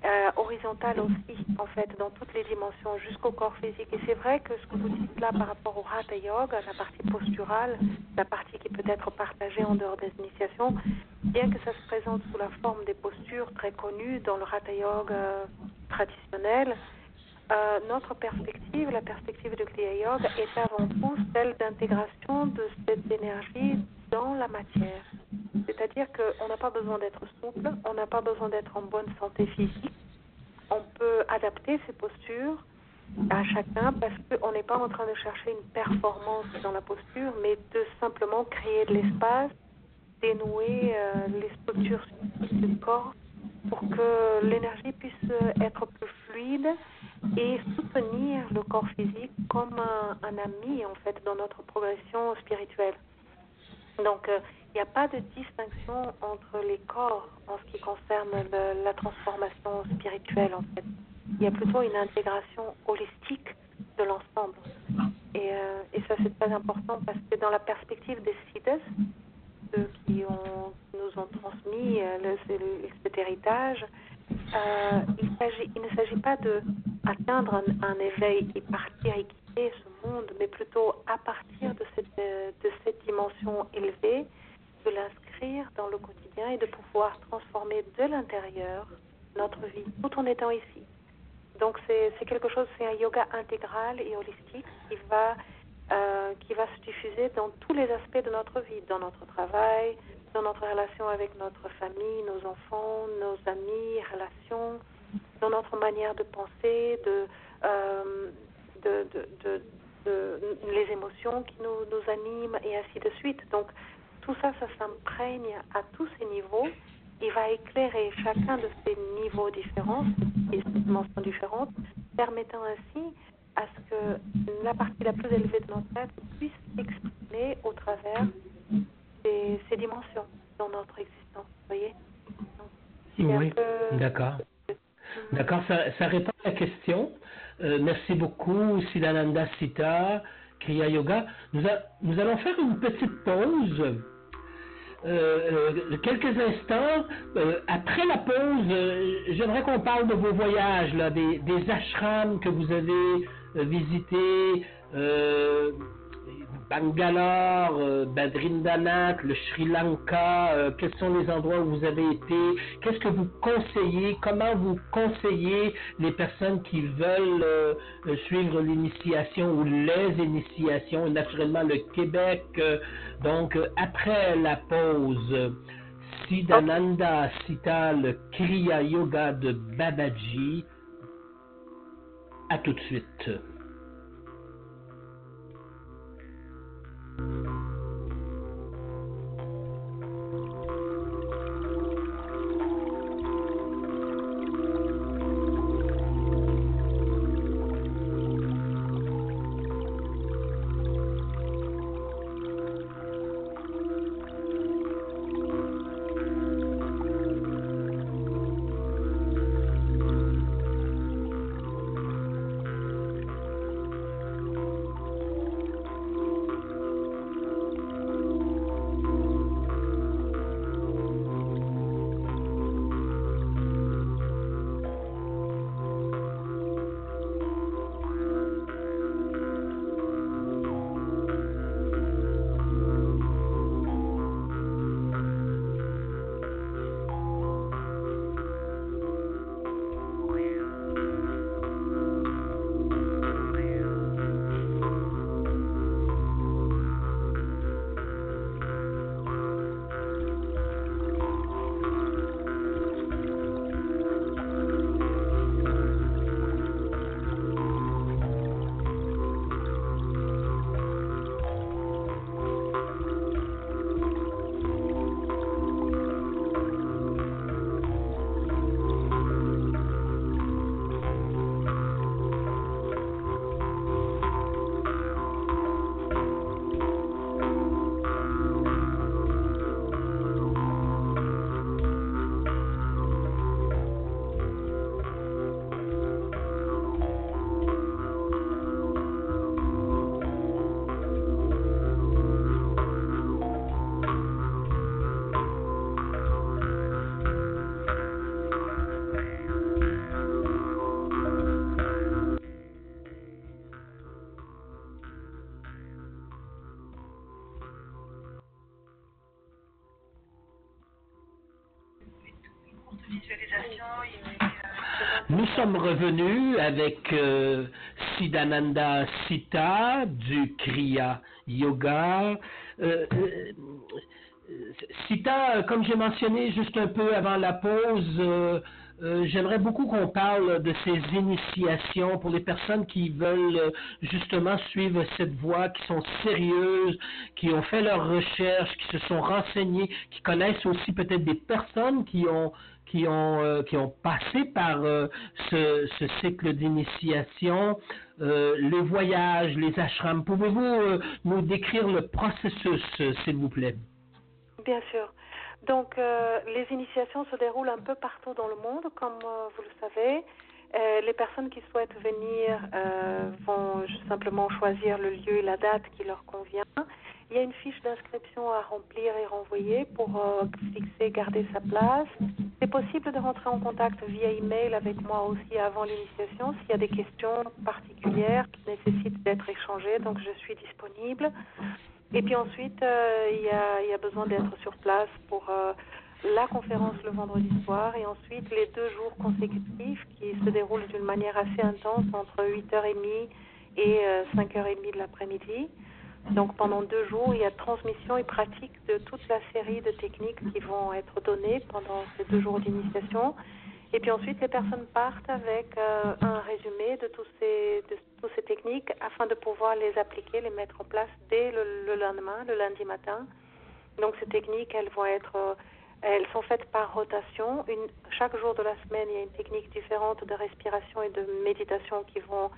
euh, horizontale aussi, en fait, dans toutes les dimensions, jusqu'au corps physique. Et c'est vrai que ce que vous dites là par rapport au Hatha Yoga, la partie posturale, la partie qui peut être partagée en dehors des initiations, bien que ça se présente sous la forme des postures très connues dans le Hatha Yoga traditionnel, euh, notre perspective, la perspective de Kriya Yoga, est avant tout celle d'intégration de cette énergie dans la matière. C'est-à-dire qu'on n'a pas besoin d'être souple, on n'a pas besoin d'être en bonne santé physique. On peut adapter ses postures à chacun parce qu'on n'est pas en train de chercher une performance dans la posture, mais de simplement créer de l'espace, dénouer euh, les structures du corps pour que l'énergie puisse être plus fluide et soutenir le corps physique comme un, ami en fait dans notre progression spirituelle. Donc euh, il n'y a pas de distinction entre les corps en ce qui concerne la transformation spirituelle en fait. Il y a plutôt une intégration holistique de l'ensemble. Et, euh, et ça c'est très important parce que dans la perspective des Siddhas, ceux qui, nous ont transmis euh, cet héritage, euh, il, ne s'agit pas d'atteindre un, éveil et partir et quitter ce monde, mais plutôt à partir cette, de cette dimension élevée, de l'inscrire dans le quotidien et de pouvoir transformer de l'intérieur notre vie tout en étant ici. Donc c'est quelque chose, c'est un yoga intégral et holistique qui va, euh, qui va se diffuser dans tous les aspects de notre vie, dans notre travail, dans notre relation avec notre famille, nos enfants, nos amis, relations, dans notre manière de penser, de, euh, les émotions qui nous, nous animent et ainsi de suite. Donc tout ça, ça s'imprègne à tous ces niveaux. Il va éclairer chacun de ces niveaux différents, et dimensions différentes, permettant ainsi à ce que la partie la plus élevée de notre être puisse s'exprimer au travers ces, dimensions dans notre existence. Vous voyez? Oui, d'accord. D'accord, ça, répond à la question. Euh, merci beaucoup, Siddhananda Sita, Kriya Yoga. Nous, nous, allons faire une petite pause. Euh, euh quelques instants. Euh, après la pause, j'aimerais qu'on parle de vos voyages, là, des, des ashrams que vous avez visités. Bangalore, euh, Badrindanath, le Sri Lanka, euh, quels sont les endroits où vous avez été, qu'est-ce que vous conseillez, comment vous conseillez les personnes qui veulent euh, suivre l'initiation ou les initiations, naturellement le Québec. donc, après la pause, Siddhananda cita le Kriya Yoga de Babaji. À tout de suite. Sommes revenus avec euh, Sita du Kriya Yoga. Euh, euh, Sita, comme j'ai mentionné juste un peu avant la pause, euh, j'aimerais beaucoup qu'on parle de ces initiations pour les personnes qui veulent justement suivre cette voie, qui sont sérieuses, qui ont fait leurs recherches, qui se sont renseignées, qui connaissent aussi peut-être des personnes qui ont qui ont euh, qui ont passé par ce, ce, cycle d'initiation, les voyages, les ashrams. Pouvez-vous nous décrire le processus, s'il vous plaît? Bien sûr. Donc, euh, les initiations se déroulent un peu partout dans le monde, comme euh, vous le savez. Euh, les personnes qui souhaitent venir vont simplement choisir le lieu et la date qui leur convient. Il y a une fiche d'inscription à remplir et renvoyer pour fixer, garder sa place. C'est possible de rentrer en contact via email avec moi aussi avant l'initiation s'il y a des questions particulières qui nécessitent d'être échangées. Donc, je suis disponible. Et puis ensuite, euh, il y, a, y, a, besoin d'être sur place pour euh, la conférence le vendredi soir et ensuite les deux jours consécutifs qui se déroulent d'une manière assez intense entre 8h30 et 5h30 euh, de l'après-midi. Donc pendant deux jours, il y a transmission et pratique de toute la série de techniques qui vont être données pendant ces deux jours d'initiation. Et puis ensuite, les personnes partent avec euh, un résumé de, ces, toutes ces techniques afin de pouvoir les appliquer, les mettre en place dès le, lendemain, le lundi matin. Donc ces techniques, elles vont être, euh, elles sont faites par rotation. Une, chaque jour de la semaine, il y a une technique différente de respiration et de méditation qui vont,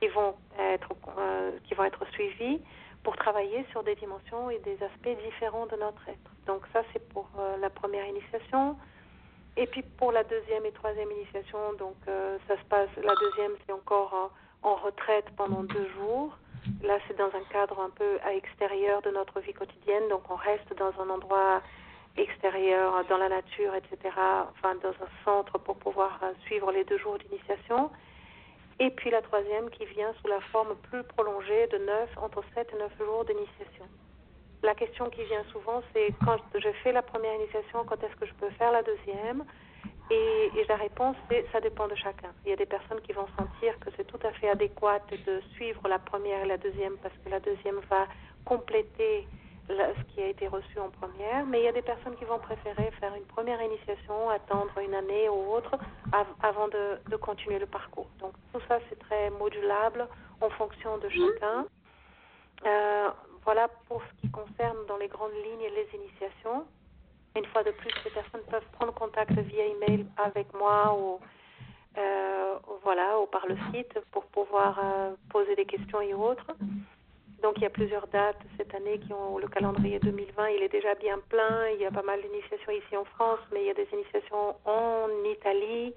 qui vont être, euh, qui vont être suivies pour travailler sur des dimensions et des aspects différents de notre être. Donc ça, c'est pour la première initiation. Et puis pour la deuxième et troisième initiation, donc euh, ça se passe, la deuxième c'est encore en, retraite pendant deux jours. Là c'est dans un cadre un peu à extérieur de notre vie quotidienne, donc on reste dans un endroit extérieur, dans la nature, etc., enfin dans un centre pour pouvoir euh, suivre les deux jours d'initiation. Et puis la troisième qui vient sous la forme plus prolongée de neuf, entre sept et neuf jours d'initiation. La question qui vient souvent, c'est quand je fais la première initiation, quand est-ce que je peux faire la deuxième? Et, la réponse, c'est ça dépend de chacun. Il y a des personnes qui vont sentir que c'est tout à fait adéquat de suivre la première et la deuxième parce que la deuxième va compléter ce qui a été reçu en première, mais il y a des personnes qui vont préférer faire une première initiation, attendre une année ou autre avant de, continuer le parcours. Donc tout ça, c'est très modulable en fonction de chacun. Euh, voilà pour ce qui concerne dans les grandes lignes les initiations. Une fois de plus, les personnes peuvent prendre contact via email avec moi ou, euh, voilà, ou par le site pour pouvoir euh, poser des questions et autres. Donc il y a plusieurs dates cette année qui ont le calendrier 2020, il est déjà bien plein. Il y a pas mal d'initiations ici en France, mais il y a des initiations en Italie,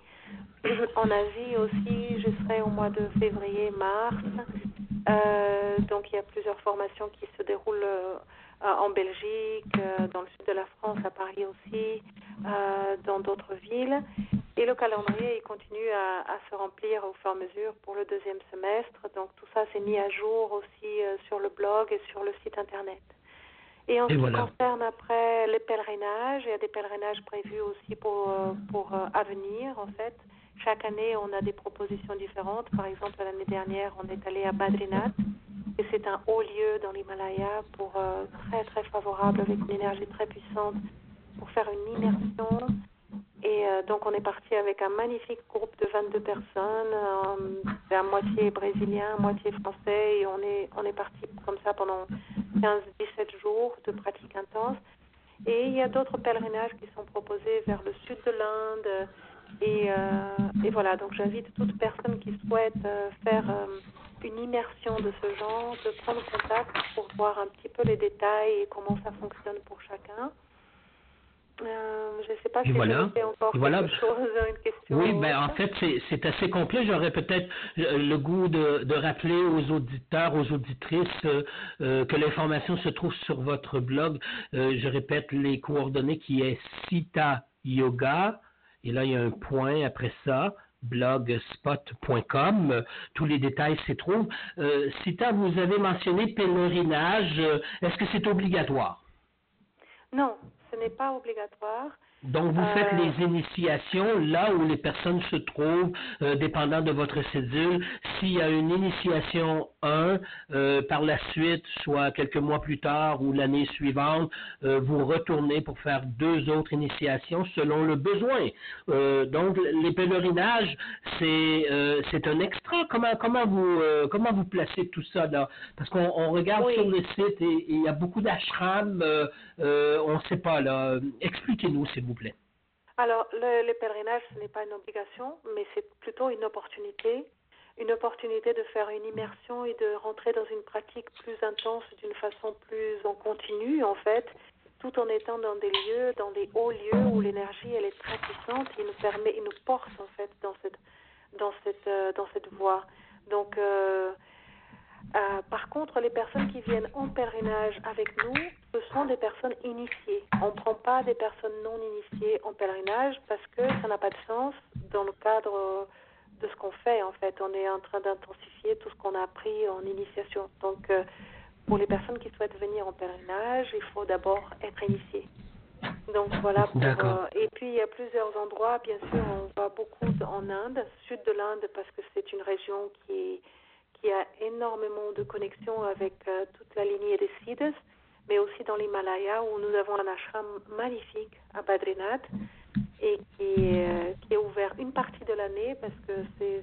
en Asie aussi. Je serai au mois de février-mars. Euh, donc il y a plusieurs formations qui se déroulent euh, en Belgique, euh, dans le sud de la France, à Paris aussi, dans d'autres villes. Et le calendrier il continue à, se remplir au fur et à mesure pour le deuxième semestre. Donc tout ça c'est mis à jour aussi sur le blog et sur le site internet. Et en ce qui concerne après les pèlerinages, il y a des pèlerinages prévus aussi pour, pour à venir en fait. Chaque année, on a des propositions différentes. Par exemple, l'année dernière, on est allé à Badrinath. Et c'est un haut lieu dans l'Himalaya pour euh, très très favorable avec une énergie très puissante pour faire une immersion. Et euh, donc on est parti avec un magnifique groupe de 22 personnes, euh, à moitié brésilien, à moitié français, et on est on est parti comme ça pendant 15-17 jours de pratique intense. Et il y a d'autres pèlerinages qui sont proposés vers le sud de l'Inde, et, euh, et, voilà, donc j'invite toute personne qui souhaite euh, faire une immersion de ce genre de prendre contact pour voir un petit peu les détails et comment ça fonctionne pour chacun. Je ne sais pas si voilà. encore voilà. quelque chose, une question. Oui, ben, en fait, c'est assez complet. J'aurais peut-être le goût de, de, rappeler aux auditeurs, aux auditrices que l'information se trouve sur votre blog. je répète les coordonnées qui est Sita Yoga et là, il y a un point après ça, blogspot.com. Tous les détails s'y trouvent. Euh, Sita, vous avez mentionné pèlerinage. Est-ce que c'est obligatoire? Non, ce n'est pas obligatoire. Donc, vous faites les initiations là où les personnes se trouvent, dépendant de votre cédule. S'il y a une initiation 1, par la suite, soit quelques mois plus tard ou l'année suivante, vous retournez pour faire deux autres initiations selon le besoin. donc, les pèlerinages, c'est c'est un extra. Comment comment vous comment vous placez tout ça là? Parce qu'on regarde sur le site et il y a beaucoup d'ashrams. on ne sait pas là. Expliquez-nous, s'il vous Alors, le, pèlerinage, ce n'est pas une obligation, mais c'est plutôt une opportunité. Une opportunité de faire une immersion et de rentrer dans une pratique plus intense d'une façon plus en continu, en fait, tout en étant dans des lieux, dans des hauts lieux où l'énergie, elle est très puissante et nous permet, et nous porte, en fait, dans cette, dans cette, euh, dans cette voie. Donc, euh, euh, par contre, les personnes qui viennent en pèlerinage avec nous, ce sont des personnes initiées. On ne prend pas des personnes non initiées en pèlerinage parce que ça n'a pas de sens dans le cadre de ce qu'on fait. En fait, on est en train d'intensifier tout ce qu'on a appris en initiation. Donc, euh, pour les personnes qui souhaitent venir en pèlerinage, il faut d'abord être initié. Donc voilà. euh, et puis il y a plusieurs endroits. Bien sûr, on va beaucoup en Inde, sud de l'Inde, parce que c'est une région qui est qui a énormément de connexions avec euh, toute la lignée des Siddhas, mais aussi dans l'Himalaya où nous avons un ashram magnifique à Badrinath et qui, euh, est ouvert une partie de l'année parce que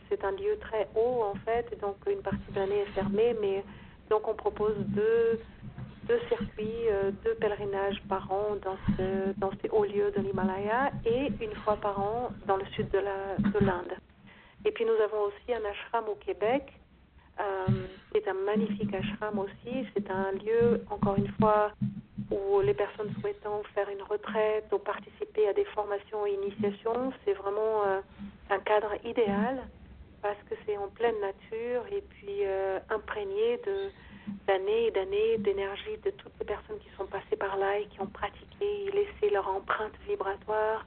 c'est un lieu très haut en fait, et donc une partie de l'année est fermée, mais donc on propose deux, deux circuits, euh, deux pèlerinages par an dans ces hauts lieux de l'Himalaya et une fois par an dans le sud de l'Inde. Et puis nous avons aussi un ashram au Québec euh, c'est un magnifique ashram aussi. C'est un lieu, encore une fois, où les personnes souhaitant faire une retraite ou participer à des formations et initiations, c'est vraiment euh, un cadre idéal parce que c'est en pleine nature et puis euh, imprégné d'années et d'années d'énergie de toutes les personnes qui sont passées par là et qui ont pratiqué et laissé leur empreinte vibratoire.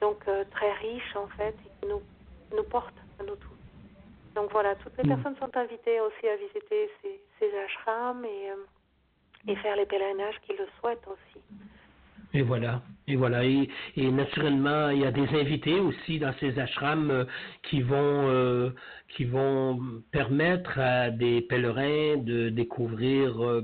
Donc très riche en fait et qui nous, nous porte à nous tous. Donc voilà, toutes les mm. personnes sont invitées aussi à visiter ces, ces ashrams et, euh, et faire les pèlerinages qu'ils le souhaitent aussi. Et voilà, et voilà, et, naturellement, il y a des invités aussi dans ces ashrams euh, qui vont euh, qui vont permettre à des pèlerins de découvrir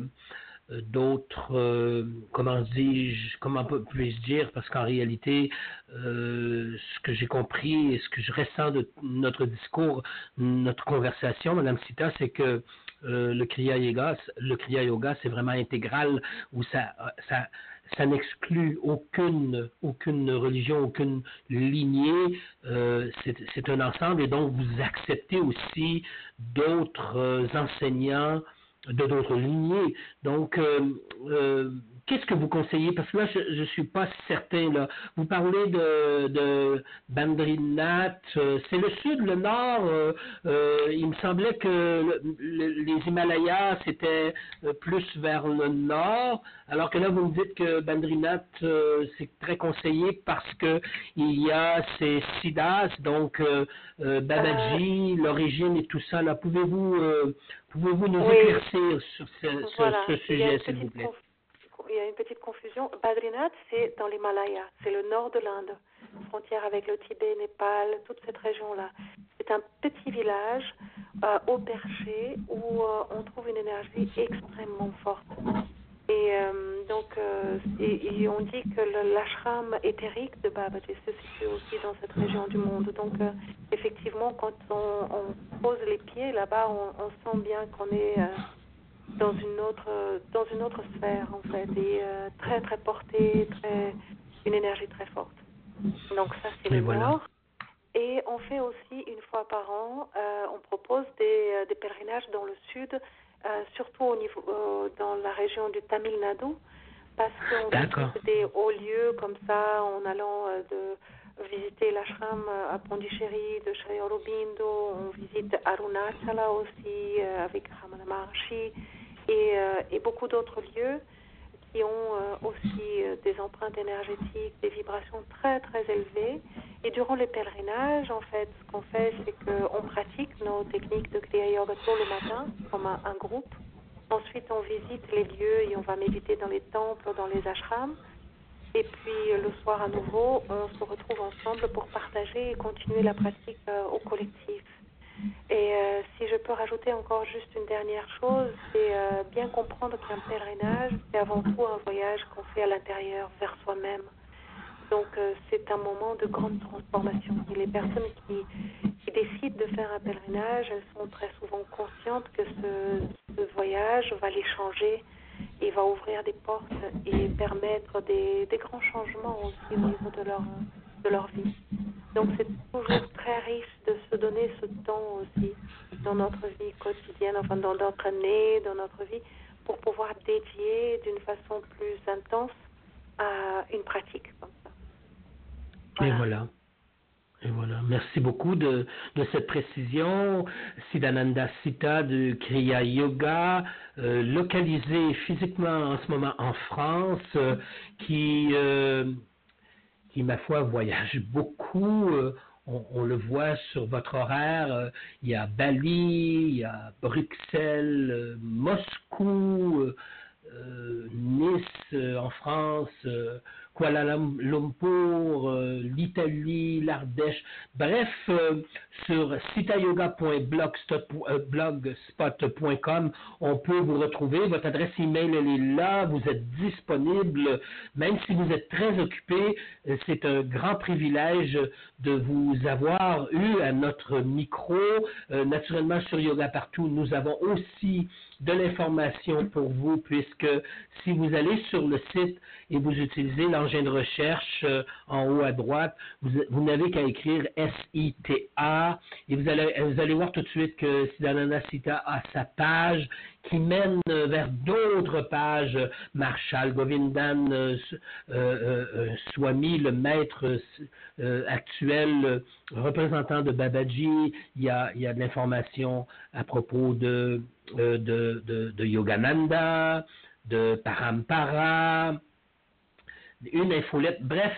d'autres, euh, comment dis-je, comment puis-je dire, parce qu'en réalité, euh, ce que j'ai compris et ce que je ressens de notre discours, notre conversation, Madame Sita, c'est que euh, le Kriya Yoga, le Kriya Yoga, c'est vraiment intégral, où ça, ça, ça n'exclut aucune, aucune religion, aucune lignée. c'est un ensemble et donc vous acceptez aussi d'autres enseignants de d'autres lignées. Donc, euh, euh, qu'est-ce que vous conseillez? Parce que là, je ne suis pas certain. Là. Vous parlez de, de Bandrinath. Euh, c'est le sud, le nord. il me semblait que les Himalayas, c'était plus vers le nord. Alors que là, vous me dites que Bandrinath, c'est très conseillé parce que il y a ces siddhas, donc Babaji, l'origine et tout ça. Là, pouvez-vous Pouvez-vous nous éclaircir sur ce, sujet, s'il vous plaît? Il y a une petite confusion. Badrinath, c'est dans l'Himalaya, c'est le nord de l'Inde, frontière avec le Tibet, Népal, toute cette région-là. C'est un petit village euh, au perché où euh, on trouve une énergie extrêmement forte. Et euh, donc, on dit que l'ashram éthérique de Babaji se situe aussi dans cette région du monde. Donc, effectivement, quand on, pose les pieds là-bas, on, sent bien qu'on est dans une autre dans une autre sphère en fait, et très très porté, très une énergie très forte. Donc ça, c'est le nord. Et on fait aussi une fois par an, on propose des, des pèlerinages dans le sud euh, surtout au niveau, euh, dans la région du Tamil Nadu, parce qu'on visite des hauts lieux comme ça en allant euh, de visiter l'ashram à Pondichéry de Sri Aurobindo, on visite Arunachala aussi avec Ramana Maharshi et, et beaucoup d'autres lieux qui ont euh, aussi euh, des empreintes énergétiques, des vibrations très très élevées. Et durant les pèlerinages, en fait, ce qu'on fait, c'est qu'on pratique nos techniques de Kriya Yoga tôt le matin, comme un, groupe. Ensuite, on visite les lieux et on va méditer dans les temples, dans les ashrams. Et puis le soir à nouveau, on se retrouve ensemble pour partager et continuer la pratique au collectif. Et si je peux rajouter encore juste une dernière chose, c'est bien comprendre qu'un pèlerinage, c'est avant tout un voyage qu'on fait à l'intérieur, vers soi-même. Donc c'est un moment de grande transformation. Et les personnes qui, décident de faire un pèlerinage, elles sont très souvent conscientes que ce, voyage va les changer et va ouvrir des portes et permettre des, grands changements aussi au niveau de leur, de leur vie. Donc c'est toujours très riche de se donner ce temps aussi dans notre vie quotidienne, enfin dans notre année, dans notre vie, pour pouvoir dédier d'une façon plus intense à une pratique comme ça. Et voilà. Et voilà. Merci beaucoup de, de cette précision. Siddhananda Sita de Kriya Yoga, euh, localisé physiquement en ce moment en France, euh, qui, euh, qui, ma foi, voyage beaucoup. On, le voit sur votre horaire. Il y a Bali, il y a Bruxelles, Moscou, Nice en France. Kuala Lumpur, euh, l'Italie, l'Ardèche. Bref, euh, sur sitayoga.blogspot.com, on peut vous retrouver. Votre adresse email, elle est là. Vous êtes disponible. Même si vous êtes très occupé, euh, c'est un grand privilège de vous avoir eu à notre micro. naturellement, sur Yoga Partout, nous avons aussi de l'information pour vous, puisque si vous allez sur le site et vous utilisez l'engin de recherche euh, en haut à droite, vous, n'avez qu'à écrire S-I-T-A et vous allez, vous allez voir tout de suite que Siddhananda Sita a sa page qui mène vers d'autres pages. Marshall Govindan euh, euh, Swami, le maître actuel, représentant de Babaji, il y a de l'information à propos de euh, de, de, Yogananda, de Parampara, une infolette. Bref,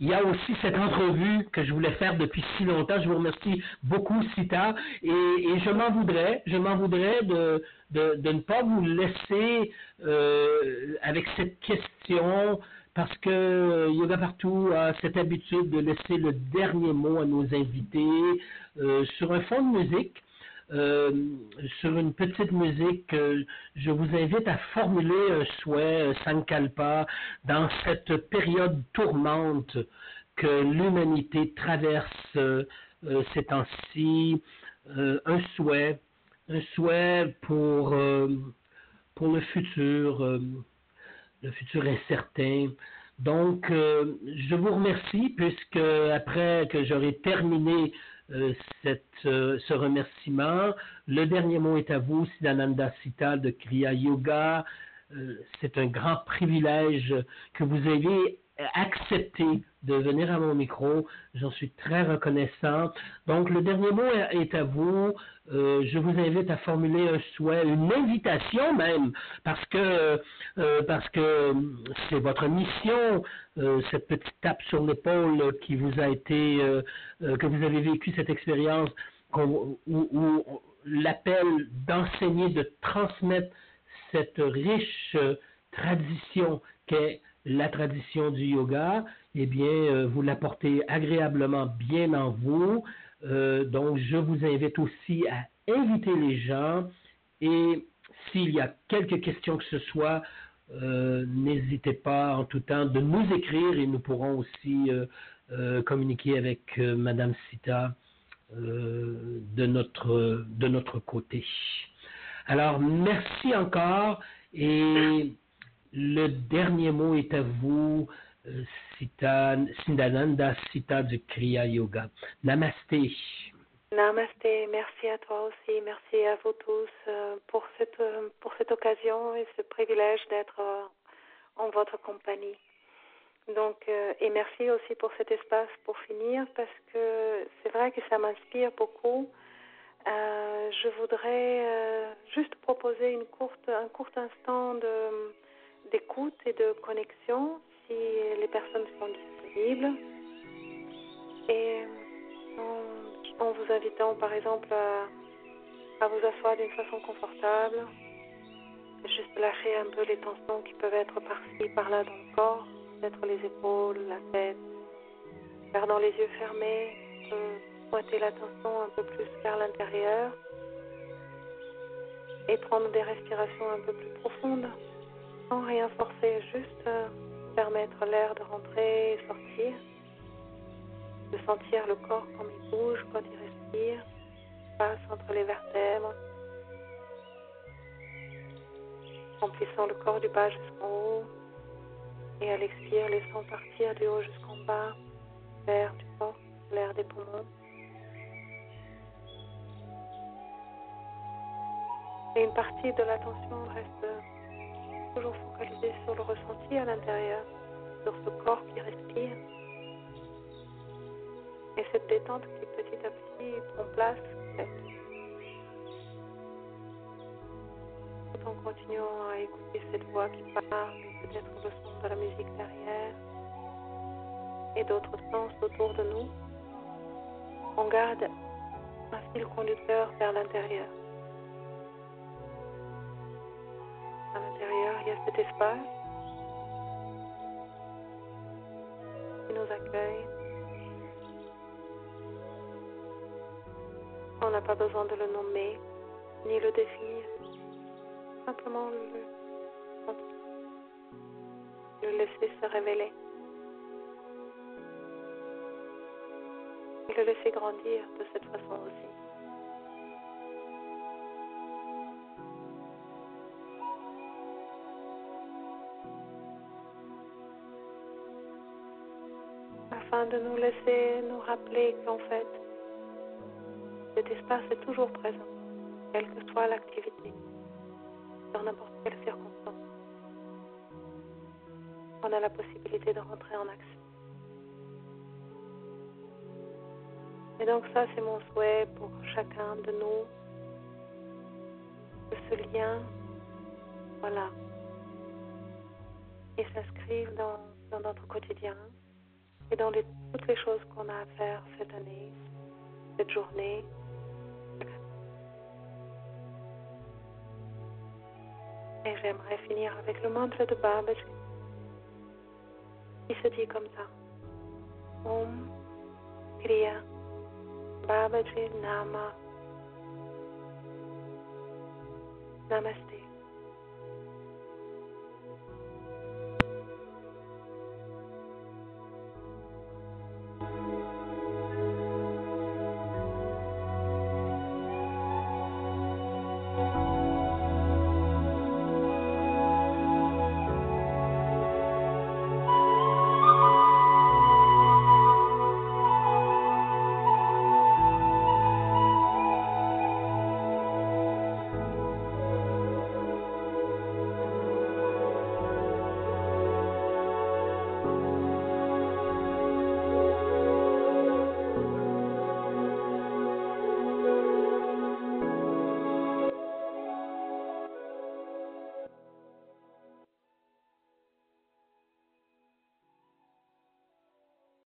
il y a aussi cette entrevue que je voulais faire depuis si longtemps. Je vous remercie beaucoup, Sita. Et, je m'en voudrais, je m'en voudrais de, de, ne pas vous laisser euh, avec cette question parce que Yoga Partout a cette habitude de laisser le dernier mot à nos invités euh, sur un fond de musique. Euh, sur une petite musique, euh, je vous invite à formuler un souhait, euh, Sankalpa, dans cette période tourmente que l'humanité traverse ces temps-ci, un souhait, un souhait pour, pour le futur, le futur incertain. Donc, je vous remercie puisque après que j'aurai terminé euh, cette, euh, ce remerciement. Le dernier mot est à vous, Siddhananda Sita de Kriya Yoga. Euh, c'est un grand privilège que vous ayez accepté de venir à mon micro. J'en suis très reconnaissant. Donc, le dernier mot est à vous. Euh, je vous invite à formuler un souhait, une invitation même, parce que euh, parce que c'est votre mission, euh, cette petite tape sur l'épaule qui vous a été, que vous avez vécu cette expérience, où, où l'appel d'enseigner, de transmettre cette riche tradition qu'est la tradition du yoga, eh bien, euh, vous l'apportez agréablement bien en vous. Euh, donc, je vous invite aussi à inviter les gens et s'il y a quelques questions que ce soit, euh, n'hésitez pas en tout temps de nous écrire et nous pourrons aussi communiquer avec Madame Sita de, notre, de notre côté. Alors, merci encore et le dernier mot est à vous, euh, Sita, Sindananda Sita du Kriya Yoga. Namasté. Namasté, merci à toi aussi, merci à vous tous euh, pour cette, euh, pour cette occasion et ce privilège d'être en votre compagnie. Donc, et merci aussi pour cet espace pour finir parce que c'est vrai que ça m'inspire beaucoup. je voudrais juste proposer une courte, un court instant de d'écoute et de connexion si les personnes sont disponibles. Et en, vous invitant par exemple à, vous asseoir d'une façon confortable, juste lâcher un peu les tensions qui peuvent être par-ci, par-là dans le corps. peut-être les épaules, la tête. Gardant les yeux fermés, pointer l'attention un peu plus vers l'intérieur et prendre des respirations un peu plus profondes sans rien forcer, juste euh, permettre l'air de rentrer et sortir, de sentir le corps comme il bouge quand il respire, passe entre les vertèbres, remplissant le corps du bas jusqu'en haut et à l'expire, laissant partir du haut jusqu'en bas l'air du corps, l'air des poumons. Et une partie de l'attention reste toujours focalisée sur le ressenti à l'intérieur, sur ce corps qui respire. Et cette détente qui petit à petit prend place, tout en continuant à écouter cette voix qui parle, peut-être le son de la musique derrière et d'autres sens autour de nous. On garde un fil conducteur vers l'intérieur. Il y a cet espace qui nous accueille. On n'a pas besoin de le nommer ni le définir. Simplement le, le laisser se révéler. Et le laisser grandir de cette façon aussi. De nous laisser nous rappeler qu'en fait, cet espace est toujours présent, quelle que soit l'activité, dans n'importe quelle circonstance. On a la possibilité de rentrer en action. Et donc ça, c'est mon souhait pour chacun de nous, que ce lien, voilà, et s'inscrive dans, dans notre quotidien et dans toutes les choses qu'on a à faire cette année, cette journée. Et j'aimerais finir avec le mantra de Babaji qui se dit comme ça. Om Kriya Babaji Nama Namaste.